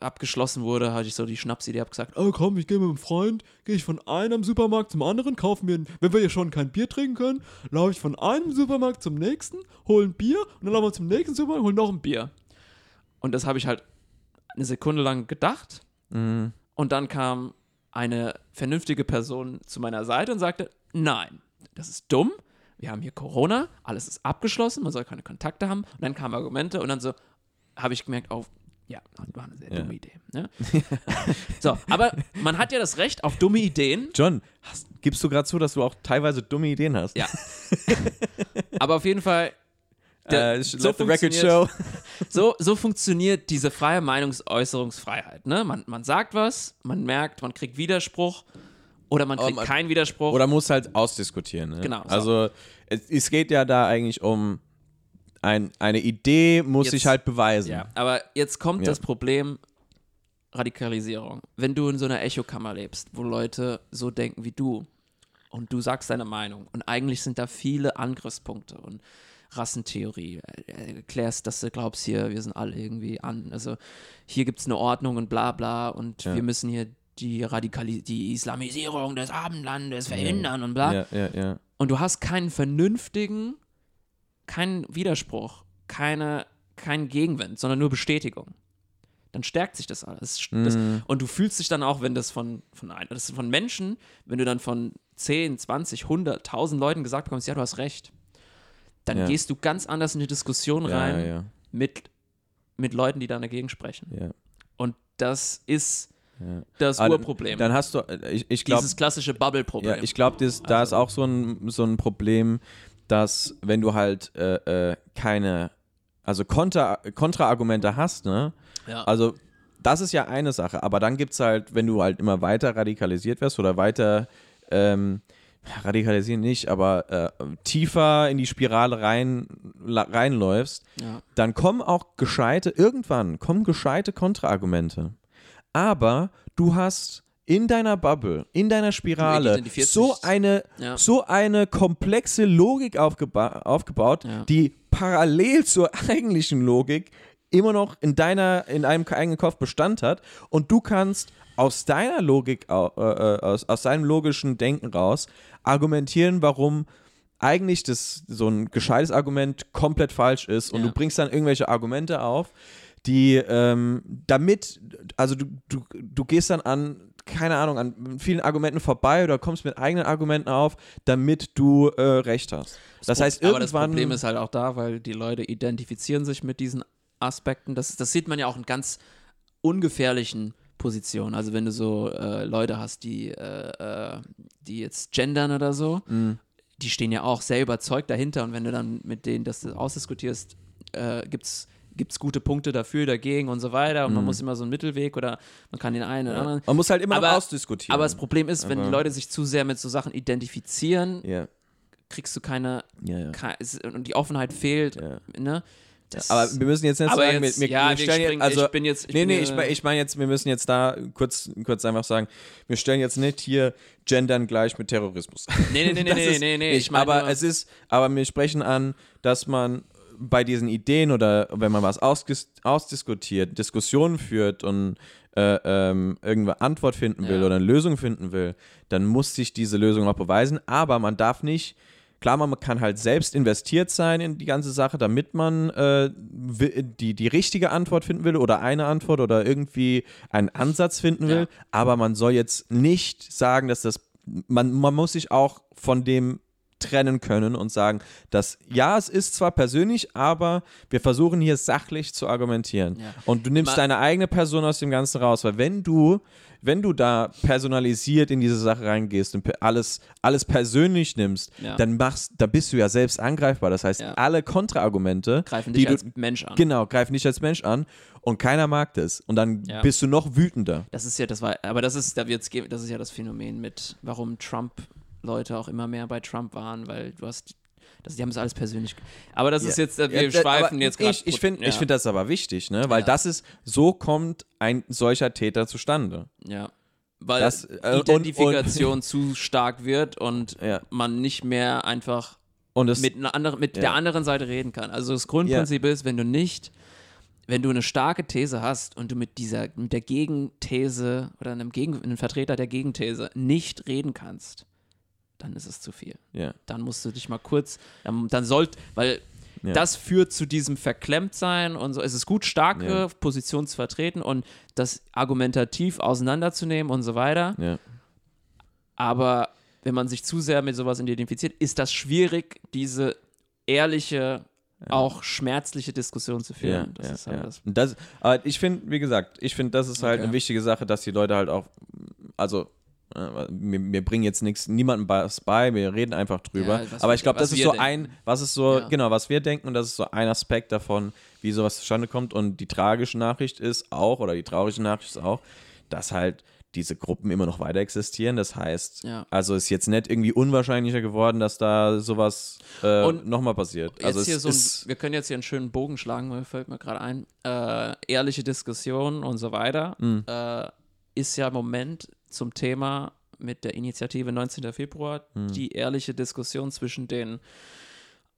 abgeschlossen wurde, hatte ich so die Schnapsidee, habe gesagt, oh komm, ich gehe mit einem Freund, gehe ich von einem Supermarkt zum anderen, kaufen mir, wenn wir ja schon kein Bier trinken können, laufe ich von einem Supermarkt zum nächsten, hole ein Bier und dann laufen wir zum nächsten Supermarkt, holen noch ein Bier. Und das habe ich halt eine Sekunde lang gedacht Mhm. und dann kam eine vernünftige Person zu meiner Seite und sagte, nein, das ist dumm, wir haben hier Corona, alles ist abgeschlossen, man soll keine Kontakte haben. Und dann kamen Argumente und dann so habe ich gemerkt, oh, ja, war eine sehr Ja. dumme Idee. Ne? so, aber man hat ja das Recht auf dumme Ideen, John, hast, gibst du gerade zu, dass du auch teilweise dumme Ideen hast? Ja. aber auf jeden Fall, der- Äh, so the record funktioniert- show. so, so funktioniert diese freie Meinungsäußerungsfreiheit. Ne? Man, man sagt was, man merkt, man kriegt Widerspruch oder man Oh, kriegt man- keinen Widerspruch. Oder muss halt ausdiskutieren. Ne? Genau, so. Also es, es geht ja da eigentlich um ein, eine Idee muss Jetzt- sich halt beweisen. Ja, aber jetzt kommt Ja. das Problem Radikalisierung. Wenn du in so einer Echokammer lebst, wo Leute so denken wie du und du sagst deine Meinung und eigentlich sind da viele Angriffspunkte und Rassentheorie, erklärst, dass du glaubst hier, wir sind alle irgendwie an, also hier gibt es eine Ordnung und bla bla und Ja. wir müssen hier die Radikali die Islamisierung des Abendlandes verhindern und bla. Und du hast keinen vernünftigen, keinen Widerspruch, keine, keinen Gegenwind, sondern nur Bestätigung. Dann stärkt sich das alles. Das, Mhm. und du fühlst dich dann auch, wenn das von, von, das von Menschen, wenn du dann von 10, 20, 100, 1000 Leuten gesagt bekommst, ja, du hast recht, dann Ja. gehst du ganz anders in die Diskussion rein ja, ja, Mit, mit Leuten, die dann dagegen sprechen. Und das ist das Aber Urproblem. Dann hast du, äh, ich, ich glaube, Dieses klassische Bubble-Problem. ich glaube, da ist auch so ein, so ein Problem, dass wenn du halt äh, äh, keine, also Kontra, Kontraargumente hast, ne? Ja. Also das ist ja eine Sache, aber dann gibt es halt, wenn du halt immer weiter radikalisiert wirst oder weiter ähm, radikalisieren nicht, aber äh, tiefer in die Spirale rein, la- reinläufst, ja. dann kommen auch gescheite, irgendwann kommen gescheite Kontraargumente. Aber du hast in deiner Bubble, in deiner Spirale so eine, Ja. so eine komplexe Logik aufgeba aufgebaut, Ja. die parallel zur eigentlichen Logik immer noch in deiner, in deinem eigenen Kopf Bestand hat und du kannst aus deiner Logik, äh, äh, aus, aus deinem logischen Denken raus argumentieren, warum eigentlich das so ein gescheites Argument komplett falsch ist und Ja. du bringst dann irgendwelche Argumente auf, die ähm, damit, also du, du, du gehst dann an, keine Ahnung, an vielen Argumenten vorbei oder kommst mit eigenen Argumenten auf, damit du äh, recht hast. Das heißt, Aber das irgendwann. Problem ist halt auch da, weil die Leute identifizieren sich mit diesen Aspekten. Das, das sieht man ja auch in ganz ungefährlichen Positionen. Also wenn du so äh, Leute hast, die, äh, äh, die jetzt gendern oder so, Mhm. die stehen ja auch sehr überzeugt dahinter und wenn du dann mit denen das ausdiskutierst, äh, gibt es gute Punkte dafür, dagegen und so weiter und man muss immer so einen Mittelweg oder man kann den einen oder anderen. man muss halt immer Aber- noch ausdiskutieren. Aber das Problem ist, wenn die Aber- Leute sich zu sehr mit so Sachen identifizieren, ja, kriegst du keine, ja, ja. keine und die Offenheit fehlt, Ja. ne? Das- Aber wir müssen jetzt nicht Aber sagen, jetzt- wir, wir, ja, wir stellen springen- also, ich bin jetzt- ich nee, nee, ja- ich, ich meine jetzt, wir müssen jetzt da kurz, kurz einfach sagen, wir stellen jetzt nicht hier Gendern gleich mit Terrorismus. Nee, nee, nee, nee, nee, nee, nee, ich meine aber es ist, aber wir sprechen an, dass man bei diesen Ideen oder wenn man was ausges ausdiskutiert, Diskussionen führt und äh, ähm, irgendeine Antwort finden will Ja. oder eine Lösung finden will, dann muss sich diese Lösung auch beweisen. Aber man darf nicht, klar, man kann halt selbst investiert sein in die ganze Sache, damit man äh, die, die richtige Antwort finden will oder eine Antwort oder irgendwie einen Ansatz finden will. Ja. Aber man soll jetzt nicht sagen, dass das, man, man muss sich auch von dem trennen können und sagen, dass ja, es ist zwar persönlich, aber wir versuchen hier sachlich zu argumentieren. Ja. Und du nimmst Ma- deine eigene Person aus dem Ganzen raus, weil wenn du, wenn du da personalisiert in diese Sache reingehst und alles, alles persönlich nimmst, Ja. dann machst, da bist du ja selbst angreifbar. Das heißt, Ja. alle Kontraargumente, greifen dich du, als Mensch an. genau, greifen dich als Mensch an und keiner mag das. Und dann bist du noch wütender. Das ist ja, das war, aber das ist, da wird's, das ist ja das Phänomen mit, warum Trump-Leute auch immer mehr bei Trump waren, weil du hast, das, die haben es alles persönlich. Aber das ist jetzt, äh, wir Ja, schweifen jetzt gerade. Ich, ich finde ja, ich find das aber wichtig, ne? weil Ja. das ist, so kommt ein solcher Täter zustande. Ja. Weil Das, äh, und- Identifikation zu stark wird und Ja. man nicht mehr einfach Und es, mit, einer anderen, mit der anderen Seite reden kann. Also das Grundprinzip ist, wenn du nicht wenn du eine starke These hast und du mit dieser, mit der Gegenthese oder einem, Gegen, einem Vertreter der Gegenthese nicht reden kannst, dann ist es zu viel. Ja. Dann musst du dich mal kurz, dann, dann sollt, weil Ja. das führt zu diesem Verklemmtsein und so. Es ist gut, starke Ja. Positionen zu vertreten und das argumentativ auseinanderzunehmen und so weiter. Ja. Aber wenn man sich zu sehr mit sowas identifiziert, ist das schwierig, diese ehrliche, auch schmerzliche Diskussion zu führen. das ja, ist halt das. Das, aber ich finde, wie gesagt, ich finde, das ist halt Okay. eine wichtige Sache, dass die Leute halt auch, also wir, wir bringen jetzt nichts, niemandem was bei, wir reden einfach drüber. Ja, aber ich glaube, das ist so denken. ein, was ist so, Ja. genau, was wir denken und das ist so ein Aspekt davon, wie sowas zustande kommt. Und die tragische Nachricht ist auch, oder die traurige Nachricht ist auch, dass halt diese Gruppen immer noch weiter existieren. Das heißt, Ja. also ist jetzt nicht irgendwie unwahrscheinlicher geworden, dass da sowas äh, nochmal passiert. Also so ein, wir können jetzt hier einen schönen Bogen schlagen, weil fällt mir gerade ein. Äh, ehrliche Diskussion und so weiter Mhm. äh, ist ja im Moment zum Thema mit der Initiative 19. Februar Mhm. die ehrliche Diskussion zwischen den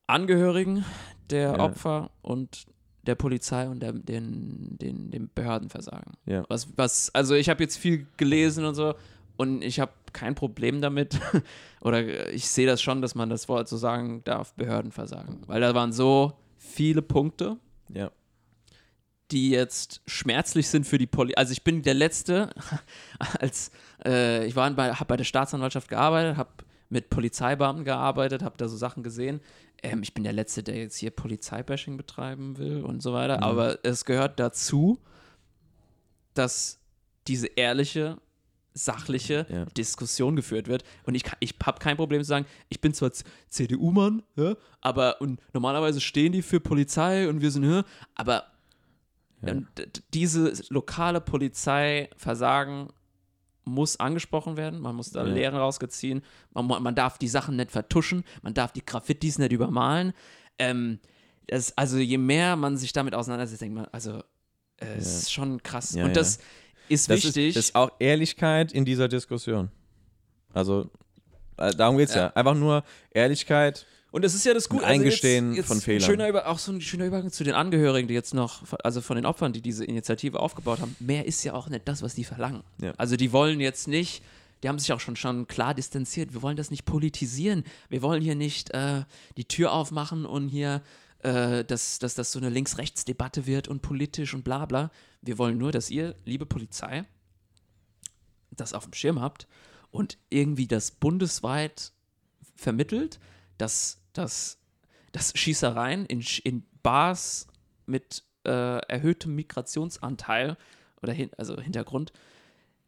Angehörigen der Ja. Opfer und der Polizei und der, den, den, dem Behördenversagen. Ja. Was, was, also ich habe jetzt viel gelesen und so und ich habe kein Problem damit. Oder ich sehe das schon, dass man das Wort so sagen darf, Behördenversagen. Weil da waren so viele Punkte, ja. Die jetzt schmerzlich sind für die Polizei. Also ich bin der Letzte, als äh, ich war bei, habe bei der Staatsanwaltschaft gearbeitet, habe mit Polizeibeamten gearbeitet, habe da so Sachen gesehen. Ähm, ich bin der Letzte, der jetzt hier Polizeibashing betreiben will und so weiter. Mhm. Aber es gehört dazu, dass diese ehrliche, sachliche Ja. Diskussion geführt wird. Und ich, ich habe kein Problem zu sagen, ich bin zwar CDU-Mann, ja, aber und normalerweise stehen die für Polizei und wir sind, ja, aber Ja. und diese lokale Polizeiversagen muss angesprochen werden, man muss da Ja. Lehren rausgeziehen, man, man darf die Sachen nicht vertuschen, man darf die Graffitis nicht übermalen. Ähm, das, also je mehr man sich damit auseinandersetzt, denkt man, also äh, es ist schon krass. Ja, und ja. das ist Das ist, wichtig. das ist auch Ehrlichkeit in dieser Diskussion. Also, äh, darum geht es ja. Ja. Einfach nur Ehrlichkeit. Und es ist ja das Gute. Ein Eingestehen von ein Fehlern. Schöner Über, auch so ein schöner Übergang zu den Angehörigen, die jetzt noch, also von den Opfern, die diese Initiative aufgebaut haben. Mehr ist ja auch nicht das, was die verlangen. Ja. Also die wollen jetzt nicht, die haben sich auch schon, schon klar distanziert. Wir wollen das nicht politisieren. Wir wollen hier nicht äh, die Tür aufmachen und hier, äh, dass, dass das so eine Links-Rechts-Debatte wird und politisch und bla bla. Wir wollen nur, dass ihr, liebe Polizei, das auf dem Schirm habt und irgendwie das bundesweit vermittelt, dass, dass, dass Schießereien in, in Bars mit äh, erhöhtem Migrationsanteil oder hin, also Hintergrund,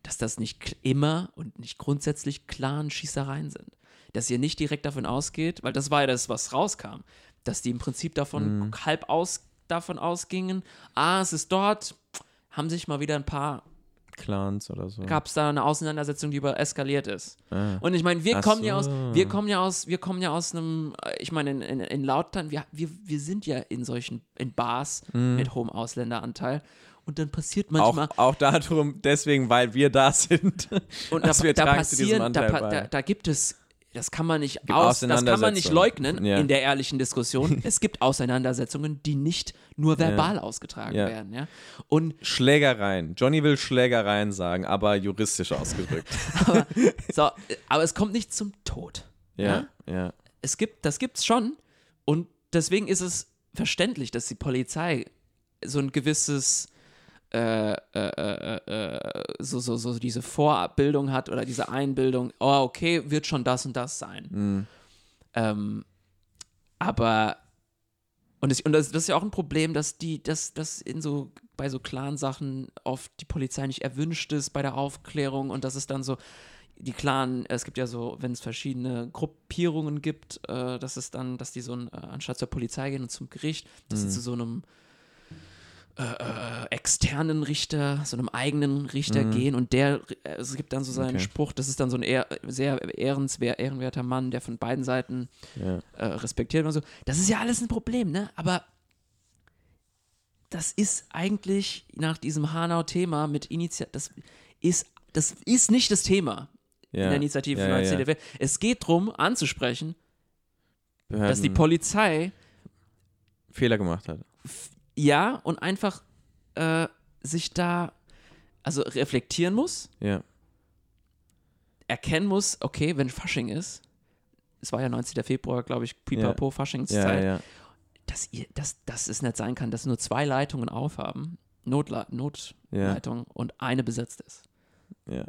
dass das nicht immer und nicht grundsätzlich klaren Schießereien sind. Dass ihr nicht direkt davon ausgeht, weil das war ja das, was rauskam, dass die im Prinzip davon halb aus, davon ausgingen, ah, es ist dort, haben sich mal wieder ein paar Clans oder so. gab es da eine Auseinandersetzung, die über eskaliert ist. Ah. Und ich meine, wir Ach kommen ja aus, so. wir kommen ja aus, wir kommen ja aus einem, äh, ich meine, in, in, in Lautern, wir, wir, wir sind ja in solchen, in Bars mit hohem Ausländeranteil. Und dann passiert manchmal, Auch, auch darum, deswegen, weil wir da sind. und da, dass wir da tragen zu diesem passieren, da, da, da gibt es, das kann man nicht aus, das kann man nicht leugnen Ja. in der ehrlichen Diskussion. es gibt Auseinandersetzungen, die nicht nur verbal ausgetragen Ja. werden, ja. Und Schlägereien. Johnny will Schlägereien sagen, aber juristisch ausgedrückt. so, aber es kommt nicht zum Tod. ja, ja. es gibt, das gibt's schon. Und deswegen ist es verständlich, dass die Polizei so ein gewisses äh, äh, äh, äh, so, so, so diese Vorbildung hat oder diese Einbildung, oh, okay, wird schon das und das sein. Mhm. Ähm, aber und, das, und das, das ist ja auch ein Problem, dass die, dass, dass in so bei so klaren Sachen oft die Polizei nicht erwünscht ist bei der Aufklärung und dass es dann so die klaren, es gibt ja so, wenn es verschiedene Gruppierungen gibt, äh, dass es dann, dass die so ein, anstatt zur Polizei gehen und zum Gericht, dass sie zu so einem äh, äh, externen Richter, so einem eigenen Richter gehen und der, äh, es gibt dann so seinen Okay. Spruch, das ist dann so ein ehr, sehr ehrenswer, ehrenwerter Mann, der von beiden Seiten ja. äh, respektiert und so. Das ist ja alles ein Problem, ne? Aber das ist eigentlich nach diesem Hanau-Thema mit Initiative, das ist, das ist nicht das Thema ja. in der Initiative ja, der ja. CDW. Es geht darum, anzusprechen, dass die Behörden Polizei Fehler gemacht hat. Ja und einfach äh, sich da also reflektieren muss, Ja. erkennen muss, okay, wenn Fasching ist, es war ja 19. Februar, glaube ich, Pipapo, Ja, Faschingszeit, ja. dass, ihr, dass, dass es nicht sein kann, dass nur zwei Leitungen aufhaben, Notla Notleitung und eine besetzt ist. ja.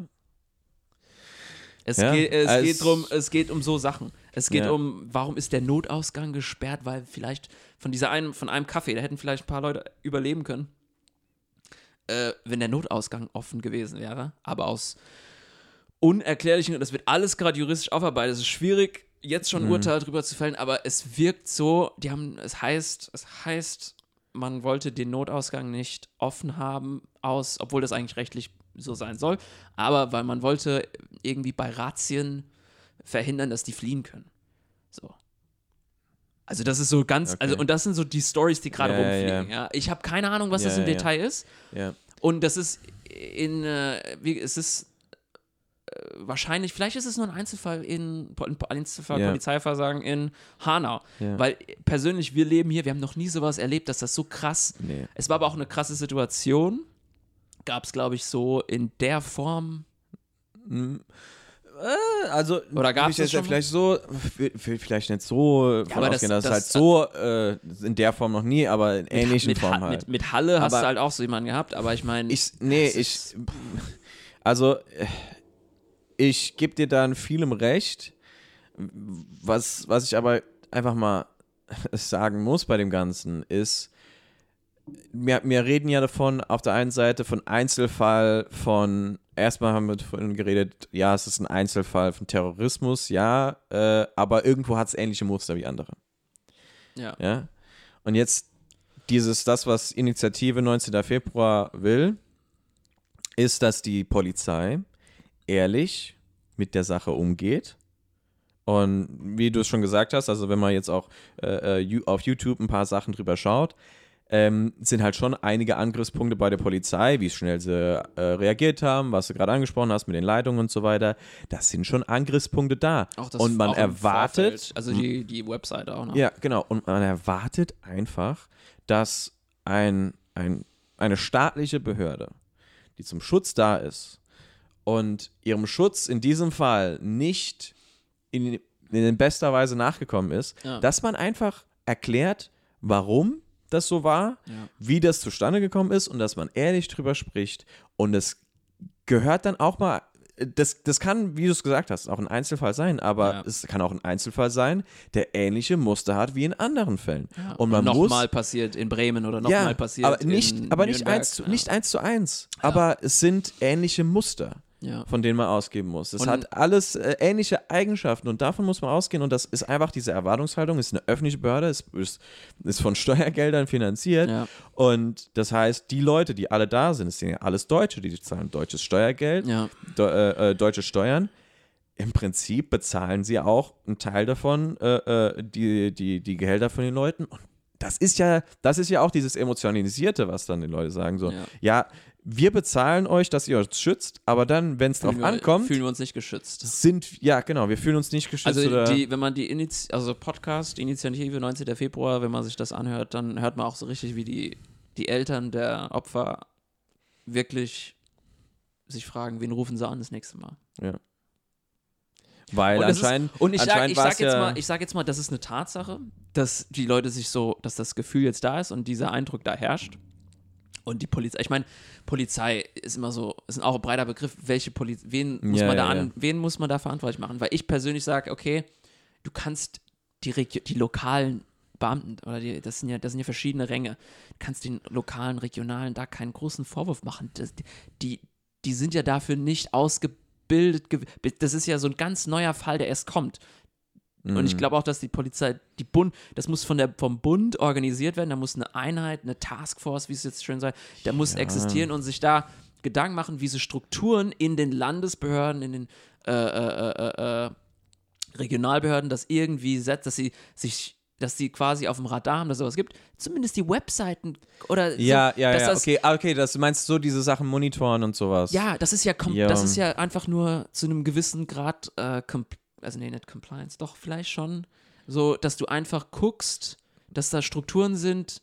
Es, Ja, geht, es, also geht drum, es geht um so Sachen. Es geht Ja. um, warum ist der Notausgang gesperrt? Weil vielleicht von dieser einen, von einem Kaffee, da hätten vielleicht ein paar Leute überleben können, äh, wenn der Notausgang offen gewesen wäre. Aber aus unerklärlichen, und das wird alles gerade juristisch aufarbeitet, es ist schwierig, jetzt schon ein Mhm. Urteil drüber zu fällen, aber es wirkt so, die haben, es heißt, es heißt, man wollte den Notausgang nicht offen haben, aus, obwohl das eigentlich rechtlich so sein soll, aber weil man wollte irgendwie bei Razzien verhindern, dass die fliehen können. So. Also das ist so ganz, Okay. also und das sind so die Stories, die gerade Ja, ja, rumfliegen. Ja, Ich habe keine Ahnung, was Ja, das im ja, ja. Detail ist. ja. Und das ist in, äh, wie, es ist äh, wahrscheinlich, vielleicht ist es nur ein Einzelfall in, ein Einzelfall Ja. Polizeiversagen in Hanau. Ja. Weil persönlich, wir leben hier, wir haben noch nie sowas erlebt, dass das so krass, Nee. es war aber auch eine krasse Situation. Gab es, glaube ich, so in der Form. Also, Oder gab's will ich jetzt das ja vielleicht so, vielleicht nicht so von aber das- das- es halt so äh, in der Form noch nie, aber in ähnlichen mit, Form Ha- halt. mit, mit Halle hast Aber- du halt auch so jemanden gehabt, aber ich meine. Ich, nee, es ich, also, äh, ich gebe dir da in vielem recht, was, was ich aber einfach mal sagen muss bei dem Ganzen ist, wir, wir reden ja davon, auf der einen Seite von Einzelfall von, erstmal haben wir davon geredet, ja, es ist ein Einzelfall von Terrorismus, ja, äh, aber irgendwo hat es ähnliche Muster wie andere. ja. Ja. Und jetzt dieses, das, was Initiative 19. Februar will, ist, dass die Polizei ehrlich mit der Sache umgeht. Und wie du es schon gesagt hast, also wenn man jetzt auch äh, äh, auf YouTube ein paar Sachen drüber schaut, ähm, sind halt schon einige Angriffspunkte bei der Polizei, wie schnell sie äh, reagiert haben, was du gerade angesprochen hast mit den Leitungen und so weiter. Das sind schon Angriffspunkte da. Auch das, und man erwartet, also die, die Webseite auch noch. ja, genau. Und man erwartet einfach, dass ein, ein, eine staatliche Behörde, die zum Schutz da ist und ihrem Schutz in diesem Fall nicht in, in bester Weise nachgekommen ist, Ja. dass man einfach erklärt, warum das so war, Ja. wie das zustande gekommen ist und dass man ehrlich drüber spricht. Und es gehört dann auch mal, das, das kann, wie du es gesagt hast, auch ein Einzelfall sein, aber Ja. es kann auch ein Einzelfall sein, der ähnliche Muster hat wie in anderen Fällen. Und man muss nochmal passiert in Bremen oder nochmal ja, passiert aber nicht, in aber nicht Nürnberg. eins, zu, ja. nicht eins zu eins, aber es sind ähnliche Muster Ja. von denen man ausgehen muss. Es hat alles äh, ähnliche Eigenschaften und davon muss man ausgehen und das ist einfach diese Erwartungshaltung, es ist eine öffentliche Behörde, es ist, ist von Steuergeldern finanziert Ja. und das heißt, die Leute, die alle da sind, es sind ja alles Deutsche, die zahlen deutsches Steuergeld, Ja. de, äh, äh, deutsche Steuern. Im Prinzip bezahlen sie auch einen Teil davon, äh, äh, die, die, die Gehälter von den Leuten. Und das ist ja, das ist ja auch dieses Emotionalisierte, was dann die Leute sagen. So, Ja. ja, wir bezahlen euch, dass ihr uns schützt, aber dann, wenn es drauf wir- ankommt, Fühlen wir uns nicht geschützt. sind, ja genau, wir fühlen uns nicht geschützt Also, die, wenn man die Initi also Podcast, Initiative 19. Februar, wenn man sich das anhört, dann hört man auch so richtig, wie die, die Eltern der Opfer wirklich sich fragen, wen rufen sie an das nächste Mal. weil Und, es ist, anscheinend. und ich, sag, anscheinend ich, sag jetzt ja, mal, ich sag jetzt mal, das ist eine Tatsache, dass die Leute sich so, dass das Gefühl jetzt da ist und dieser Eindruck da herrscht. Und die Polizei, ich meine, Polizei ist immer so, ist auch ein breiter Begriff, welche Polizei, wen muss Ja, man da ja, an, wen muss man da verantwortlich machen? Weil ich persönlich sage, okay, du kannst die, Regio die lokalen Beamten, oder die, das sind ja, das sind ja verschiedene Ränge, du kannst den lokalen, regionalen da keinen großen Vorwurf machen. Das, die, die sind ja dafür nicht ausgebildet. Das ist ja so ein ganz neuer Fall, der erst kommt. Und Mhm. ich glaube auch, dass die Polizei, die Bund, das muss von der, vom Bund organisiert werden. Da muss eine Einheit, eine Taskforce, wie es jetzt schön sei, da muss Ja. existieren und sich da Gedanken machen, wie sie Strukturen in den Landesbehörden, in den äh, äh, äh, äh, Regionalbehörden das irgendwie setzt, dass sie sich, dass sie quasi auf dem Radar haben, dass es sowas gibt. Zumindest die Webseiten oder ja, so, ja, ja, das, okay, ah, okay, das du meinst so diese Sachen monitoren und sowas. ja, das ist ja, kom- das ist ja einfach nur zu einem gewissen Grad, äh, com- also nee, nicht Compliance, doch vielleicht schon, so, dass du einfach guckst, dass da Strukturen sind,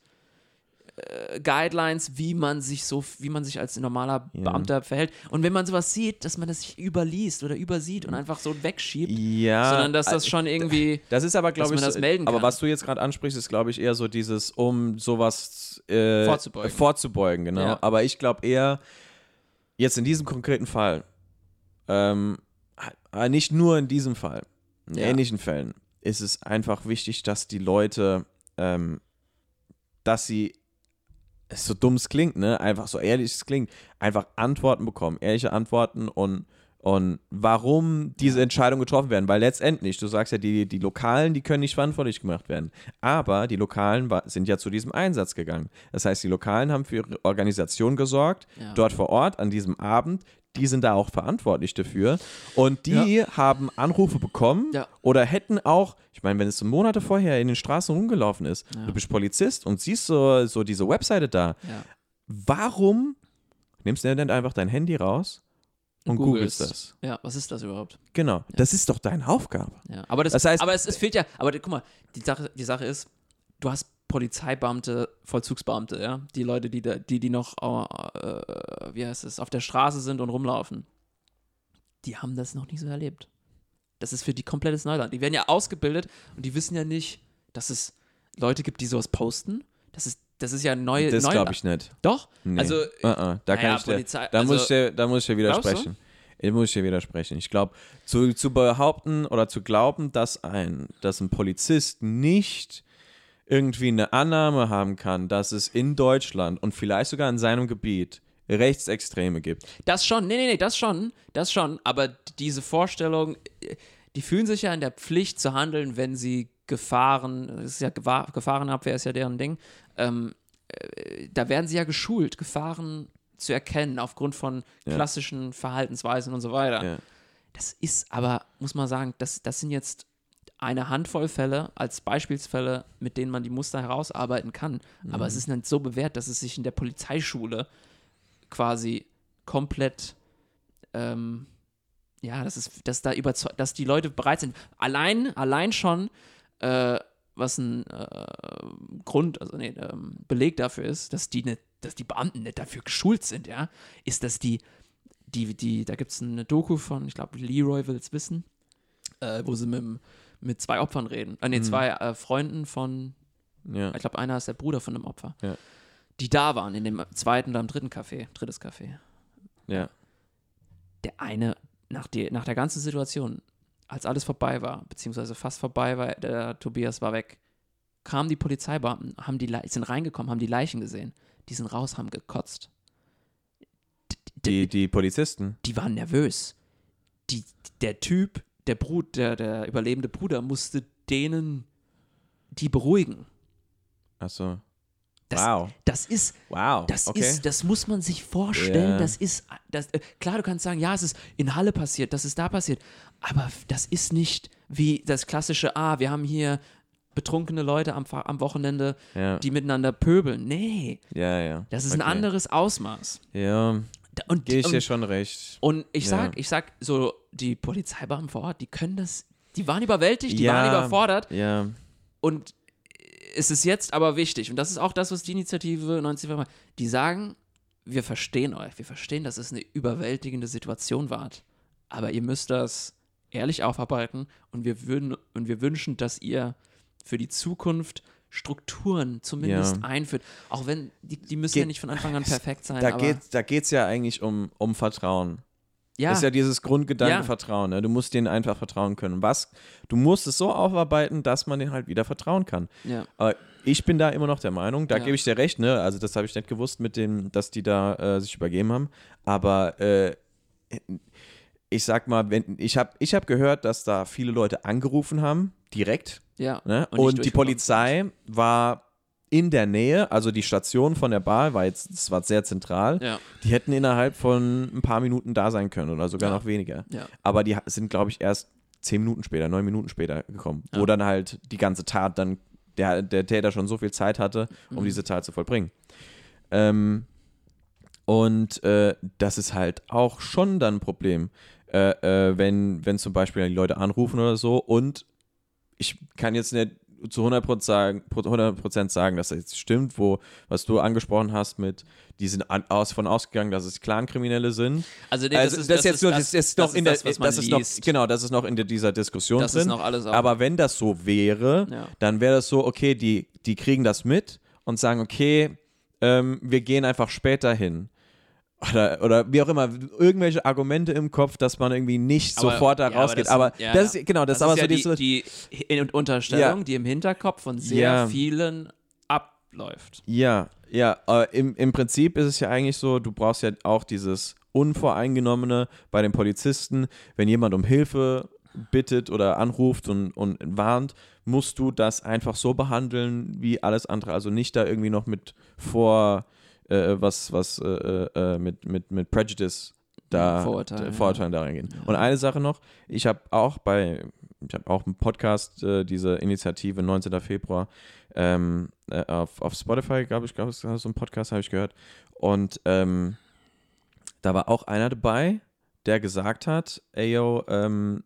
äh, Guidelines, wie man sich so, wie man sich als normaler Ja. Beamter verhält. Und wenn man sowas sieht, dass man das nicht überliest oder übersieht und einfach so wegschiebt, Ja. sondern dass das äh, schon irgendwie. Das ist aber, glaube ich, man das melden aber kann. was du jetzt gerade ansprichst, ist, glaube ich, eher so dieses, um sowas äh, Vorzubeugen. vorzubeugen, genau. Ja. Aber ich glaube eher, jetzt in diesem konkreten Fall, ähm, äh, nicht nur in diesem Fall, in Ja. ähnlichen Fällen, ist es einfach wichtig, dass die Leute, ähm, dass sie, es so dumm es klingt, ne, einfach so ehrlich es klingt, einfach Antworten bekommen, ehrliche Antworten und und warum diese Entscheidungen getroffen werden, weil letztendlich, du sagst ja, die, die Lokalen, die können nicht verantwortlich gemacht werden. Aber die Lokalen sind ja zu diesem Einsatz gegangen. Das heißt, die Lokalen haben für ihre Organisation gesorgt, Ja. dort vor Ort an diesem Abend. Die sind da auch verantwortlich dafür. Und die haben Anrufe bekommen Ja. oder hätten auch, ich meine, wenn es so Monate vorher in den Straßen rumgelaufen ist, Ja. du bist Polizist und siehst so, so diese Webseite da, Ja. warum nimmst du denn einfach dein Handy raus und googelst das? Ja, was ist das überhaupt? Genau, das ist doch deine Aufgabe. Ja. Aber das, Das heißt- aber es, es fehlt ja, aber guck mal, die Sache, die Sache ist, du hast Polizeibeamte, Vollzugsbeamte, ja, die Leute, die da, die, die noch, äh, wie heißt es, auf der Straße sind und rumlaufen, die haben das noch nicht so erlebt. Das ist für die komplettes Neuland. Die werden ja ausgebildet und die wissen ja nicht, dass es Leute gibt, die sowas posten. Das ist, das ist ja neu. Das glaube ich nicht. Doch. Nee. Also, Uh -uh, da kann naja, ich Polizei- da, also- muss ich dir, da muss ich dir widersprechen. Da muss ich dir widersprechen. Ich glaube, zu, zu behaupten oder zu glauben, dass ein, dass ein Polizist nicht irgendwie eine Annahme haben kann, dass es in Deutschland und vielleicht sogar in seinem Gebiet Rechtsextreme gibt. Das schon, nee, nee, nee, das schon, das schon, aber diese Vorstellung, die fühlen sich ja in der Pflicht zu handeln, wenn sie Gefahren, das ist ja Gefahrenabwehr ist ja deren Ding, ähm, äh, da werden sie ja geschult, Gefahren zu erkennen aufgrund von Ja. klassischen Verhaltensweisen und so weiter. Ja. Das ist aber, muss man sagen, das, das sind jetzt eine Handvoll Fälle als Beispielsfälle, mit denen man die Muster herausarbeiten kann. Aber Mhm. es ist nicht so bewährt, dass es sich in der Polizeischule quasi komplett, ähm, ja, das ist, dass da überzeugt, dass die Leute bereit sind. Allein, allein schon, äh, was ein äh, Grund, also nee, ähm, Beleg dafür ist, dass die nicht, dass die Beamten nicht dafür geschult sind, ja, ist, dass die, die, die, da gibt es eine Doku von, ich glaube, Leroy will es wissen, äh, wo sie mit, dem- mit zwei Opfern reden. Äh, nee, Mhm. zwei äh, Freunden von, Ja. ich glaube, einer ist der Bruder von einem Opfer. Ja. Die da waren in dem zweiten oder im dritten Café, drittes Café. Ja. Der eine, nach, die, nach der ganzen Situation, als alles vorbei war, beziehungsweise fast vorbei war, der Tobias war weg, kamen die Polizeibeamten, haben die, Le- sind reingekommen, haben die Leichen gesehen. Die sind raus, haben gekotzt. Die, die Polizisten. die waren nervös. Die, der Typ, der, Brut, der, der überlebende Bruder, musste denen die beruhigen. Achso. Das, Wow. das ist, Wow. das okay. ist, das muss man sich vorstellen. Ja. Das ist, das, äh, klar, du kannst sagen, ja, es ist in Halle passiert, das ist da passiert, aber das ist nicht wie das klassische, ah, wir haben hier betrunkene Leute am, am Wochenende, ja. die miteinander pöbeln. Nee, ja, ja. das ist ein Okay. anderes Ausmaß. Ja, Und, gehe ich dir schon recht. Und ich sag, ich sag, so die Polizeibeamten vor Ort, die können das, die waren überwältigt, die Ja. waren überfordert Ja. und es ist jetzt aber wichtig und das ist auch das, was die Initiative 90 macht. Die sagen, wir verstehen euch, wir verstehen, dass es eine überwältigende Situation war, aber ihr müsst das ehrlich aufarbeiten und wir würden und wir wünschen, dass ihr für die Zukunft Strukturen zumindest Ja. einführt, auch wenn die, die müssen Geht- ja nicht von Anfang an perfekt sein. Da geht es ja eigentlich um, um Vertrauen. Ja, Das ist ja dieses Grundgedanke Ja. Vertrauen. Ne? Du musst denen einfach vertrauen können. Was? Du musst es so aufarbeiten, dass man denen halt wieder vertrauen kann. ja, Aber ich bin da immer noch der Meinung, da Ja. gebe ich dir recht, ne? Also das habe ich nicht gewusst mit dem, dass die da äh, sich übergeben haben. Aber äh, ich sag mal, wenn, ich habe ich hab gehört, dass da viele Leute angerufen haben, direkt. ja. Ne? Und Und, die Polizei war in der Nähe, also die Station von der Bar war jetzt, das war sehr zentral. Ja. Die hätten innerhalb von ein paar Minuten da sein können oder sogar Ja. noch weniger. Ja. Aber die sind, glaube ich, erst zehn Minuten später, neun Minuten später gekommen, wo dann halt die ganze Tat dann, der, der Täter schon so viel Zeit hatte, um Mhm. diese Tat zu vollbringen. Ähm, und äh, das ist halt auch schon dann ein Problem, äh, äh, wenn, wenn zum Beispiel die Leute anrufen oder so und ich kann jetzt nicht zu 100% sagen, 100% sagen, dass das jetzt stimmt, wo, was du angesprochen hast mit, die sind an, aus, von ausgegangen, dass es Clankriminelle sind. Also, nee, Also das ist, das, das jetzt ist nur, das, das ist noch ist in der, das, das ist noch, genau, das ist noch in dieser Diskussion Das ist drin. noch alles auch- aber wenn das so wäre, Ja. dann wäre das so, okay, die, die kriegen das mit und sagen, okay, ähm, wir gehen einfach später hin. Oder, oder wie auch immer, irgendwelche Argumente im Kopf, dass man irgendwie nicht Aber- sofort da ja, aber rausgeht. das Aber ja, das ist, genau, das, Das ist aber ist so ja diese, die, die In- und Unterstellung, die im Hinterkopf von sehr vielen abläuft. Ja, ja, äh, im, im Prinzip ist es ja eigentlich so, du brauchst ja auch dieses Unvoreingenommene bei den Polizisten. Wenn jemand um Hilfe bittet oder anruft und, und warnt, musst du das einfach so behandeln wie alles andere. Also nicht da irgendwie noch mit vor, äh, was, was, äh, äh, mit, mit, mit Prejudice da Vorurteilen, äh, ja. Vorurteilen da reingehen. Und eine Sache noch, ich habe auch bei, ich habe auch einen Podcast, äh, diese Initiative 19. Februar, ähm, äh, auf, auf Spotify, glaube ich, glaube ich, so ein Podcast habe ich gehört. Und ähm, da war auch einer dabei, der gesagt hat, ey yo, ähm,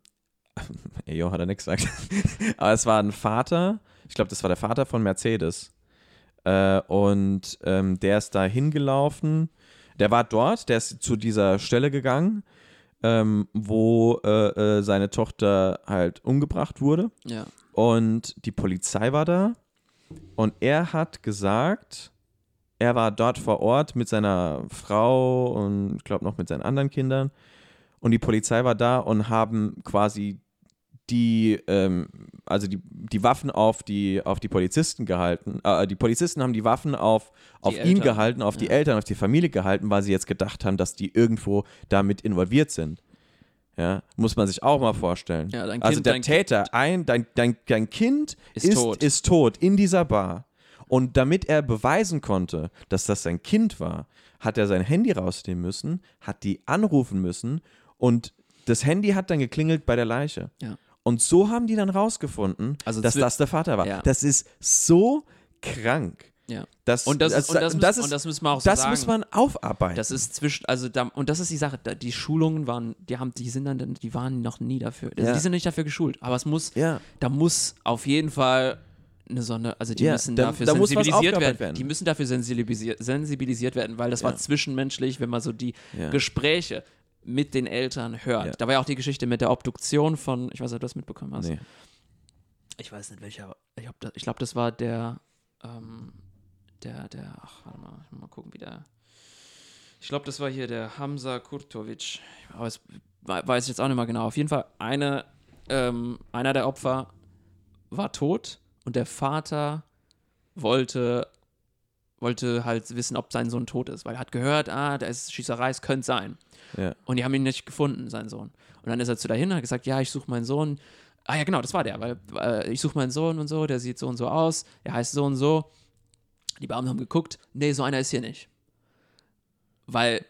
ey yo, hat er nichts gesagt. Aber es war ein Vater, ich glaube, das war der Vater von Mercedes. Äh, und ähm, der ist da hingelaufen. Der war dort, der ist zu dieser Stelle gegangen, ähm, wo äh, äh, seine Tochter halt umgebracht wurde. Ja. Und die Polizei war da. Und er hat gesagt, er war dort vor Ort mit seiner Frau und ich glaube noch mit seinen anderen Kindern. Und die Polizei war da und haben quasi die, ähm, also die, die Waffen auf die, auf die Polizisten gehalten. Äh, die Polizisten haben die Waffen auf, auf ihn Eltern. gehalten, auf die Ja. Eltern, auf die Familie gehalten, weil sie jetzt gedacht haben, dass die irgendwo damit involviert sind. Ja, muss man sich auch mal vorstellen. Ja, dein also Kind- der dein Täter, ein, dein, dein, dein Kind Ist ist, tot. ist tot in dieser Bar. Und damit er beweisen konnte, dass das sein Kind war, hat er sein Handy rausnehmen müssen, hat die anrufen müssen und das Handy hat dann geklingelt bei der Leiche. Ja. Und so haben die dann rausgefunden, Also dass das der Vater war. Ja. Das ist so krank. Ja. Das, Und das, das, und, das, das muss, ist, und das müssen wir auch so das sagen. muss man aufarbeiten. Das ist zwischen, also da, und das ist die Sache, da, die Schulungen waren, die haben, die sind dann, die waren noch nie dafür, also Ja. die sind nicht dafür geschult, aber es muss, ja. da muss auf jeden Fall eine Sonder, also die Ja, müssen da- dafür da sensibilisiert werden. werden. Die müssen dafür sensibilisiert, sensibilisiert werden, weil das war zwischenmenschlich, wenn man so die. Gespräche mit den Eltern hört. Ja. Da war ja auch die Geschichte mit der Obduktion von, ich weiß nicht, ob du das mitbekommen hast. Nee. Ich weiß nicht welcher, ich, glaube, das war der, ähm, der, der, ach, warte mal, ich muss mal gucken, wie der, ich glaube, das war hier der Hamza Kurtovic, aber es we- weiß ich jetzt auch nicht mal genau. Auf jeden Fall, eine, ähm, einer der Opfer war tot und der Vater wollte, wollte halt wissen, ob sein Sohn tot ist, weil er hat gehört, ah, da ist Schießerei, es könnte sein. Ja. Und die haben ihn nicht gefunden, seinen Sohn. Und dann ist er zu dahin und hat gesagt, ja, ich suche meinen Sohn. Ah ja, genau, das war der, weil äh, ich suche meinen Sohn und so, der sieht so und so aus, der heißt so und so. Die Beamten haben geguckt, nee, so einer ist hier nicht. Weil,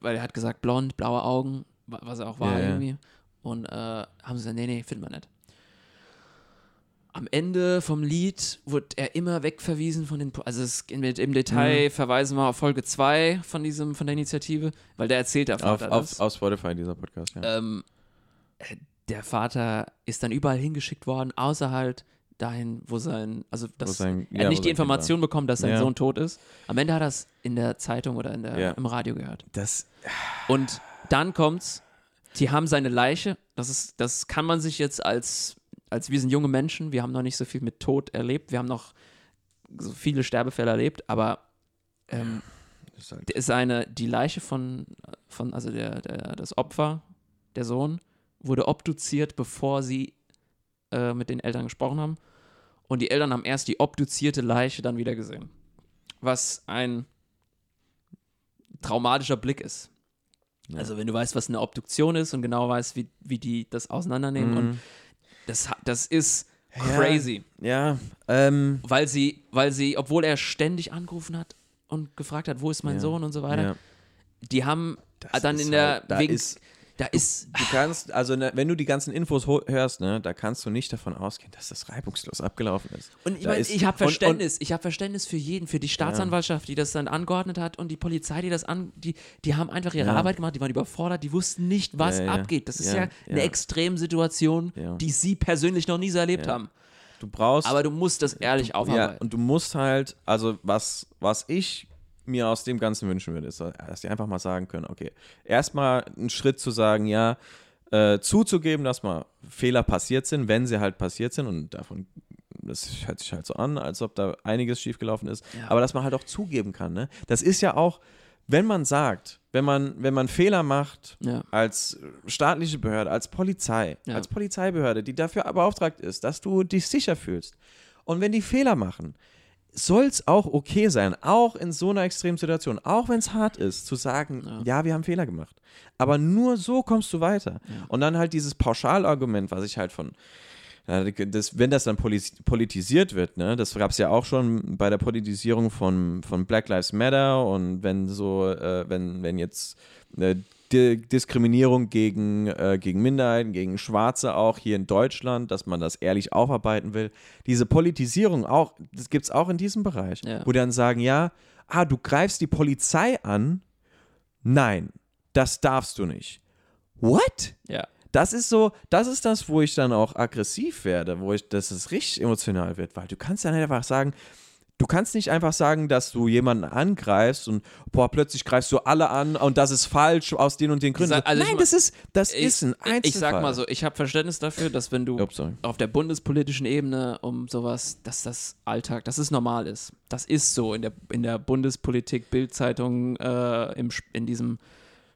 weil er hat gesagt, blond, blaue Augen, wa- was er auch war Ja, ja. irgendwie. Und äh, haben sie gesagt, nee, nee, finden wir nicht. Am Ende vom Lied wurde er immer wegverwiesen von den, Po- also es, im, im Detail Mhm. verweisen wir auf Folge 2 von diesem, von der Initiative, weil der erzählt der Auf, auf, auf Spotify, dieser Podcast, ja. Ähm, äh, der Vater ist dann überall hingeschickt worden, außer halt dahin, wo sein, also das, sein- er ja, nicht die Information bekommen, dass sein Ja. Sohn tot ist. Am Ende hat er es in der Zeitung oder in der, Ja. im Radio gehört. das, Und dann kommt's, die haben seine Leiche, das ist, das kann man sich jetzt als, als wir sind junge Menschen, wir haben noch nicht so viel mit Tod erlebt, wir haben noch so viele Sterbefälle erlebt, aber ähm, ist halt, ist eine, die Leiche von, von also der, der, das Opfer, der Sohn, wurde obduziert, bevor sie äh, mit den Eltern gesprochen haben. Und die Eltern haben erst die obduzierte Leiche dann wieder gesehen. Was ein traumatischer Blick ist. Ja. Also wenn du weißt, was eine Obduktion ist und genau weißt, wie, wie die das auseinandernehmen. Und Mhm. Das, das ist Ja. crazy. ja, ähm, Weil sie, weil sie, obwohl er ständig angerufen hat und gefragt hat, wo ist mein Ja. Sohn und so weiter, ja. die haben Das dann in der halt- wegen, ist- da ist Du kannst, also ne, wenn du die ganzen Infos hörst, ne, da kannst du nicht davon ausgehen, dass das reibungslos abgelaufen ist. und ich meine, ich habe und- Verständnis, ich habe Verständnis für jeden, für die Staatsanwaltschaft, die das dann angeordnet hat und die Polizei, die das an, die, die haben einfach ihre Ja. Arbeit gemacht, die waren überfordert, die wussten nicht, was Ja, ja. abgeht. Das ist ja, Ja, eine ja. Extremsituation, Ja. die sie persönlich noch nie so erlebt Ja. haben. Du brauchst. Aber du musst das ehrlich ja, aufarbeiten. und du musst halt, also was, was ich mir aus dem Ganzen wünschen würde, ist, dass die einfach mal sagen können, okay, erstmal einen Schritt zu sagen, ja, äh, zuzugeben, dass mal Fehler passiert sind, wenn sie halt passiert sind und davon, das hört sich halt so an, als ob da einiges schiefgelaufen ist, Ja. aber dass man halt auch zugeben kann, ne? Das ist ja auch, wenn man sagt, wenn man, wenn man Fehler macht, ja. als staatliche Behörde, als Polizei, Ja. als Polizeibehörde, die dafür beauftragt ist, dass du dich sicher fühlst. Und wenn die Fehler machen, soll es auch okay sein, auch in so einer extremen Situation, auch wenn es hart ist, zu sagen, Ja. ja. wir haben Fehler gemacht. Aber nur so kommst du weiter. Ja. Und dann halt dieses Pauschalargument, was ich halt von, das, wenn das dann politisiert wird, ne, das gab es ja auch schon bei der Politisierung von, von Black Lives Matter und wenn so, äh, wenn, wenn jetzt äh, Di Diskriminierung gegen, äh, gegen Minderheiten, gegen Schwarze auch hier in Deutschland, dass man das ehrlich aufarbeiten will. Diese Politisierung auch, das gibt es auch in diesem Bereich, Ja. wo dann sagen, ja, ah, du greifst die Polizei an. Nein, das darfst du nicht. What? ja. Das ist so, das ist das, wo ich dann auch aggressiv werde, wo ich, dass es richtig emotional wird, weil du kannst dann einfach sagen, du kannst nicht einfach sagen, dass du jemanden angreifst und boah, plötzlich greifst du alle an und das ist falsch aus den und den Gründen. sag- also Nein, das ist, das Ich, ist ein Einzelfall. ich sag mal so, ich habe Verständnis dafür, dass wenn du sorry. auf der bundespolitischen Ebene um sowas, dass das Alltag, dass es normal ist. Das ist so in der, in der Bundespolitik, Bildzeitung, äh, im, in diesem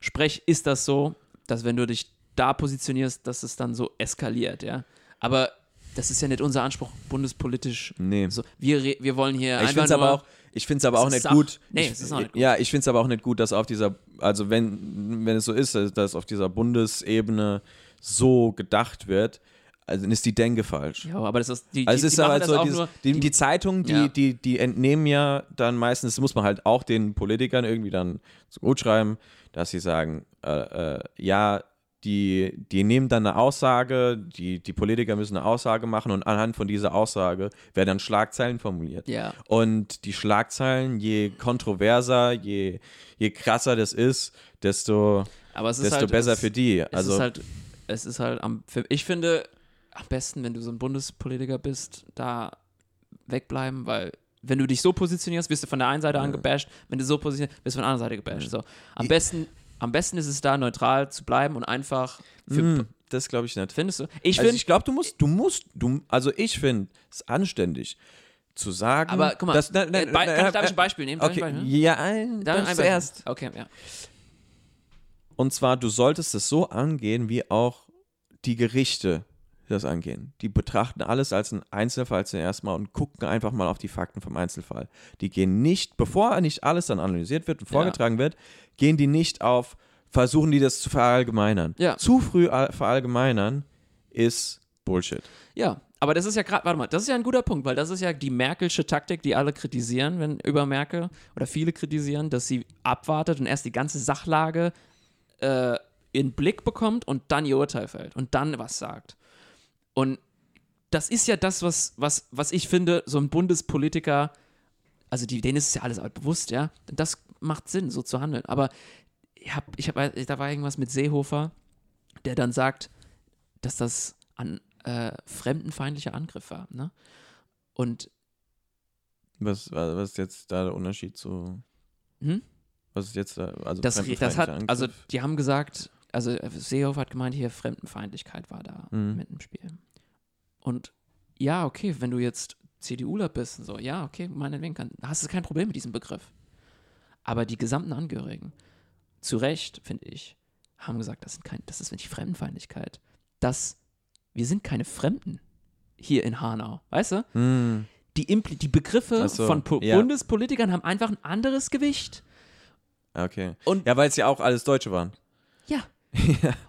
Sprech ist das so, dass wenn du dich da positionierst, dass es dann so eskaliert, ja. Aber das ist ja nicht unser Anspruch, bundespolitisch. Nee. So, wir, wir wollen hier Ich einfach finde nur, aber auch, ich find's aber Es auch ist nicht Sach- gut. Nee, ich, es ist auch nicht gut. Ja, ich finde es aber auch nicht gut, dass auf dieser, also wenn, wenn es so ist, dass auf dieser Bundesebene so gedacht wird, also dann ist die Denke falsch. Ja, aber das ist, die, Also die, ist die halt das so, auch dieses, nur, die, die Zeitungen, die, Ja. die, die entnehmen ja dann meistens, das muss man halt auch den Politikern irgendwie dann so gut schreiben, dass sie sagen, äh, äh, ja, die, die nehmen dann eine Aussage, die, die Politiker müssen eine Aussage machen und anhand von dieser Aussage werden dann Schlagzeilen formuliert. Ja. Und die Schlagzeilen, je kontroverser, je, je krasser das ist, desto, desto halt, besser es, für die. Es Also ist halt, es ist halt am, ich finde, am besten, wenn du so ein Bundespolitiker bist, da wegbleiben, weil wenn du dich so positionierst, wirst du von der einen Seite angebasht, wenn du so positionierst, wirst du von der anderen Seite gebasht. So. Am, besten, am besten ist es da, neutral zu bleiben und einfach mh, das glaube ich nicht. findest du? Ich also finde, ich glaube, du musst, du musst, du, also ich finde es anständig zu sagen. aber guck mal, dass, äh, Be- nein, kann ich, darf ich äh, ein Beispiel nehmen? Darf Okay, ein nehmen? ja, ein, Darf ein zuerst. Okay, ja. Und zwar, du solltest es so angehen, wie auch die Gerichte das angehen. Die betrachten alles als einen Einzelfall zuerst mal und gucken einfach mal auf die Fakten vom Einzelfall. Die gehen nicht, bevor nicht alles dann analysiert wird und Ja. vorgetragen wird, gehen die nicht auf, versuchen die das zu verallgemeinern. Ja. Zu früh all- verallgemeinern ist Bullshit. Ja, aber das ist ja gerade, warte mal, das ist ja ein guter Punkt, weil das ist ja die Merkelsche Taktik, die alle kritisieren, wenn über Merkel oder viele kritisieren, dass sie abwartet und erst die ganze Sachlage äh, in Blick bekommt und dann ihr Urteil fällt und dann was sagt. Und das ist ja das, was, was, was ich finde, so ein Bundespolitiker, also die, denen ist es ja alles bewusst, ja. Das macht Sinn, so zu handeln. Aber ich hab, ich hab, da war irgendwas mit Seehofer, der dann sagt, dass das an äh, fremdenfeindlicher Angriff war. Ne? Und Was, was ist jetzt da der Unterschied zu. hm? Was ist jetzt da? Also das, das hat, also die haben gesagt, also äh, Seehofer hat gemeint, hier Fremdenfeindlichkeit war da Mhm. mit im Spiel. Und ja, okay, wenn du jetzt CDUler bist, und so, ja, okay, meinetwegen kann, hast du kein Problem mit diesem Begriff. Aber die gesamten Angehörigen, zu Recht, finde ich, haben gesagt, das, sind kein, das ist nicht Fremdenfeindlichkeit. Das, wir sind keine Fremden hier in Hanau, weißt du? Hm. Die, Impli die Begriffe so, von po ja. Bundespolitikern haben einfach ein anderes Gewicht. Okay. Und Ja, weil es ja auch alles Deutsche waren. Ja.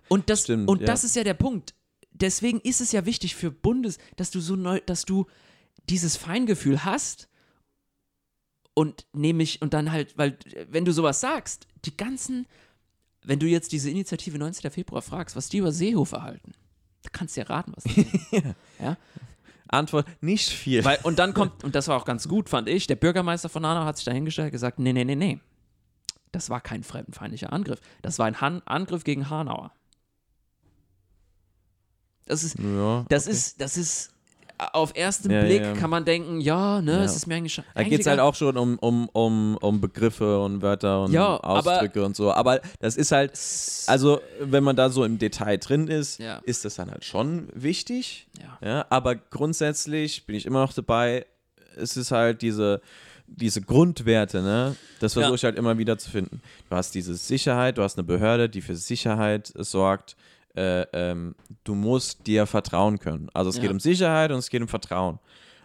Und das, Stimmt, und ja. das ist ja der Punkt. Deswegen ist es ja wichtig für Bundes, dass du so neu, dass du dieses Feingefühl hast und nämlich und dann halt, weil wenn du sowas sagst, die ganzen, wenn du jetzt diese Initiative 19. Februar fragst, was die über Seehofer halten, da kannst du ja raten, was die ja? Antwort: nicht viel. Weil, und dann kommt, und das war auch ganz gut, fand ich, der Bürgermeister von Hanau hat sich dahingestellt und gesagt, nee, nee, nee, nee. Das war kein fremdenfeindlicher Angriff. Das war ein Han Angriff gegen Hanauer. Das ist, ja, das okay. ist, das ist, auf ersten Ja, Blick ja. kann man denken, ja, ne, es ist mir eigentlich schon. Da geht es halt auch schon um, um, um, um Begriffe und Wörter und Ausdrücke und so. Aber das ist halt, also wenn man da so im Detail drin ist, ist das dann halt schon wichtig. Ja, aber grundsätzlich bin ich immer noch dabei, es ist halt diese, diese Grundwerte, ne? Das versuche Ja. ich halt immer wieder zu finden. Du hast diese Sicherheit, du hast eine Behörde, die für Sicherheit sorgt. Äh, ähm, du musst dir vertrauen können. Also es Ja. geht um Sicherheit und es geht um Vertrauen.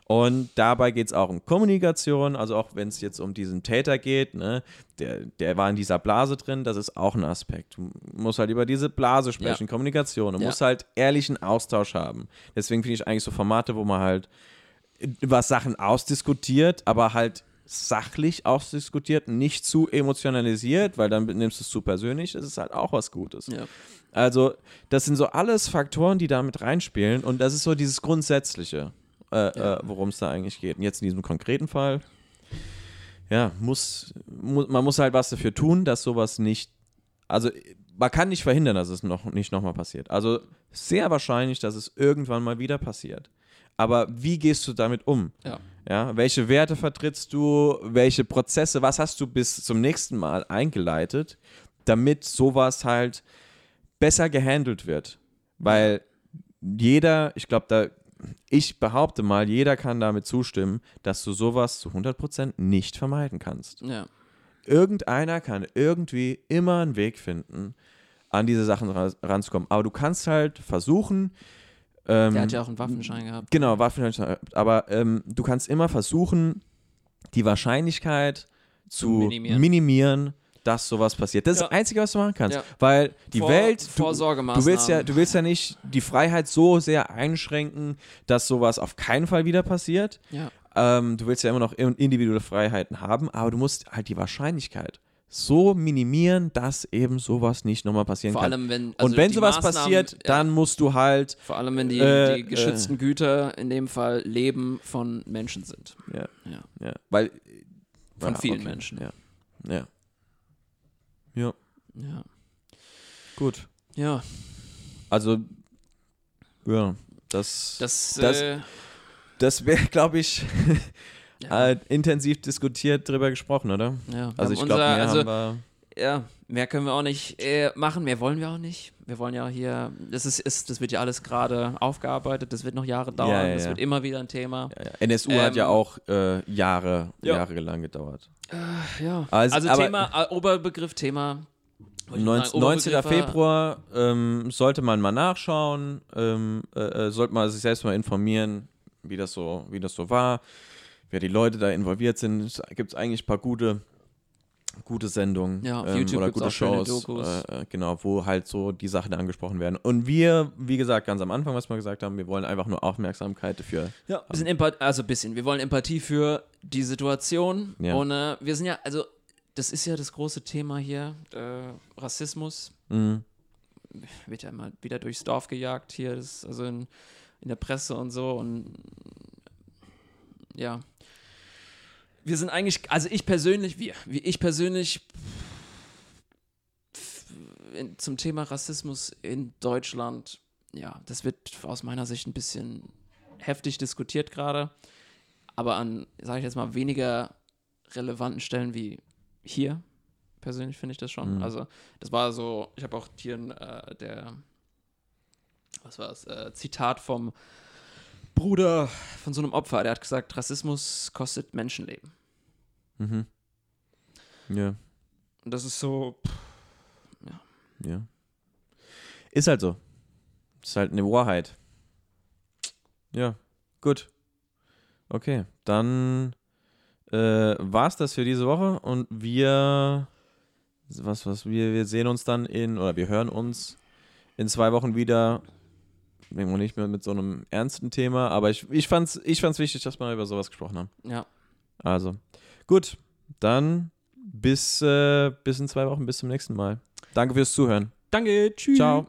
Und dabei geht es auch um Kommunikation, also auch wenn es jetzt um diesen Täter geht, ne, der, der war in dieser Blase drin, das ist auch ein Aspekt. Du musst halt über diese Blase sprechen, Kommunikation. Du Ja. musst halt ehrlichen Austausch haben. Deswegen finde ich eigentlich so Formate, wo man halt über Sachen ausdiskutiert, aber halt sachlich ausdiskutiert, nicht zu emotionalisiert, weil dann nimmst du es zu persönlich, das ist halt auch was Gutes. Ja. Also, das sind so alles Faktoren, die da mit reinspielen und das ist so dieses Grundsätzliche, äh, äh, worum es da eigentlich geht. Und jetzt in diesem konkreten Fall, ja, muss, mu man muss halt was dafür tun, dass sowas nicht, also man kann nicht verhindern, dass es noch nicht nochmal passiert. Also sehr wahrscheinlich, dass es irgendwann mal wieder passiert. Aber wie gehst du damit um? Ja. Ja, welche Werte vertrittst du? Welche Prozesse? Was hast du bis zum nächsten Mal eingeleitet, damit sowas halt besser gehandelt wird? Weil jeder, ich glaube, da, ich behaupte mal, jeder kann damit zustimmen, dass du sowas zu 100% nicht vermeiden kannst. Ja. Irgendeiner kann irgendwie immer einen Weg finden, an diese Sachen ra- ranzukommen. Aber du kannst halt versuchen, ähm, Der hat ja auch einen Waffenschein gehabt. Genau, Waffen, aber ähm, du kannst immer versuchen, die Wahrscheinlichkeit zu minimieren. minimieren, dass sowas passiert. Das ist Ja. das Einzige, was du machen kannst. Ja. Weil die Vor- Welt, du, du, willst ja, du willst ja nicht die Freiheit so sehr einschränken, dass sowas auf keinen Fall wieder passiert. Ja. Ähm, du willst ja immer noch in- individuelle Freiheiten haben, aber du musst halt die Wahrscheinlichkeit so minimieren, dass eben sowas nicht nochmal passieren Vor kann. allem, wenn. Also Und wenn sowas Maßnahmen- passiert, ja, dann musst du halt Vor allem, wenn die, Äh, die geschützten Güter, in dem Fall Leben von Menschen sind. ja, Ja. ja, weil Von Ja, vielen okay. Menschen. Ja. Ja. Ja, Ja. gut. Ja. Also, ja, das, Das. Das- äh, das wäre, glaube ich, ja. äh, intensiv diskutiert, drüber gesprochen, oder? ja. Also, ich glaube, mehr also, haben wir. Ja, mehr können wir auch nicht äh, machen, mehr wollen wir auch nicht. Wir wollen ja hier, das ist, ist das wird ja alles gerade aufgearbeitet, das wird noch Jahre dauern, Ja, ja, das ja. wird immer wieder ein Thema. Ja, ja. NSU hat Ähm, ja auch äh, Jahre, ja. Jahre lang gedauert. Ja. Also- Also, aber- Thema, äh, Oberbegriff, Thema. wollte ich 19, sagen, 19. Oberbegriff war- Februar ähm, sollte man mal nachschauen, ähm, äh, äh, sollte man sich selbst mal informieren, wie das so, wie das so war, wer die Leute da involviert sind. Es gibt eigentlich ein paar gute, gute Sendungen Ja, auf ähm, YouTube oder gute Shows, äh, äh, genau, wo halt so die Sachen angesprochen werden. Und wir, wie gesagt, ganz am Anfang, was wir gesagt haben, wir wollen einfach nur Aufmerksamkeit dafür. Ja, wir sind Empath also ein bisschen. Wir wollen Empathie für die Situation. Ja. Und äh, wir sind ja, also, das ist ja das große Thema hier: äh, Rassismus. Mhm. Wird ja immer wieder durchs Dorf gejagt hier, das, also in, in der Presse und so. Und ja. Wir sind eigentlich, also ich persönlich, wir, wie ich persönlich in, zum Thema Rassismus in Deutschland, ja, das wird aus meiner Sicht ein bisschen heftig diskutiert gerade, aber an, sage ich jetzt mal, weniger relevanten Stellen wie hier. Persönlich finde ich das schon. Mhm. Also, das war so, ich habe auch hier ein, äh, der, was war es, äh, Zitat vom Bruder von so einem Opfer, der hat gesagt, Rassismus kostet Menschenleben. Mhm. Ja. Und das ist so, pff, Ja. Ist halt so. Ist halt eine Wahrheit. Ja, gut. Okay, dann äh, war's das für diese Woche und wir was was wir wir sehen uns dann in oder wir hören uns in zwei Wochen wieder. Wir nicht mehr mit so einem ernsten Thema, aber ich, ich fand's ich fand's wichtig, dass wir über sowas gesprochen haben. ja. Also, gut, dann bis, äh, bis in zwei Wochen, bis zum nächsten Mal. Danke fürs Zuhören. Danke, tschüss. Ciao.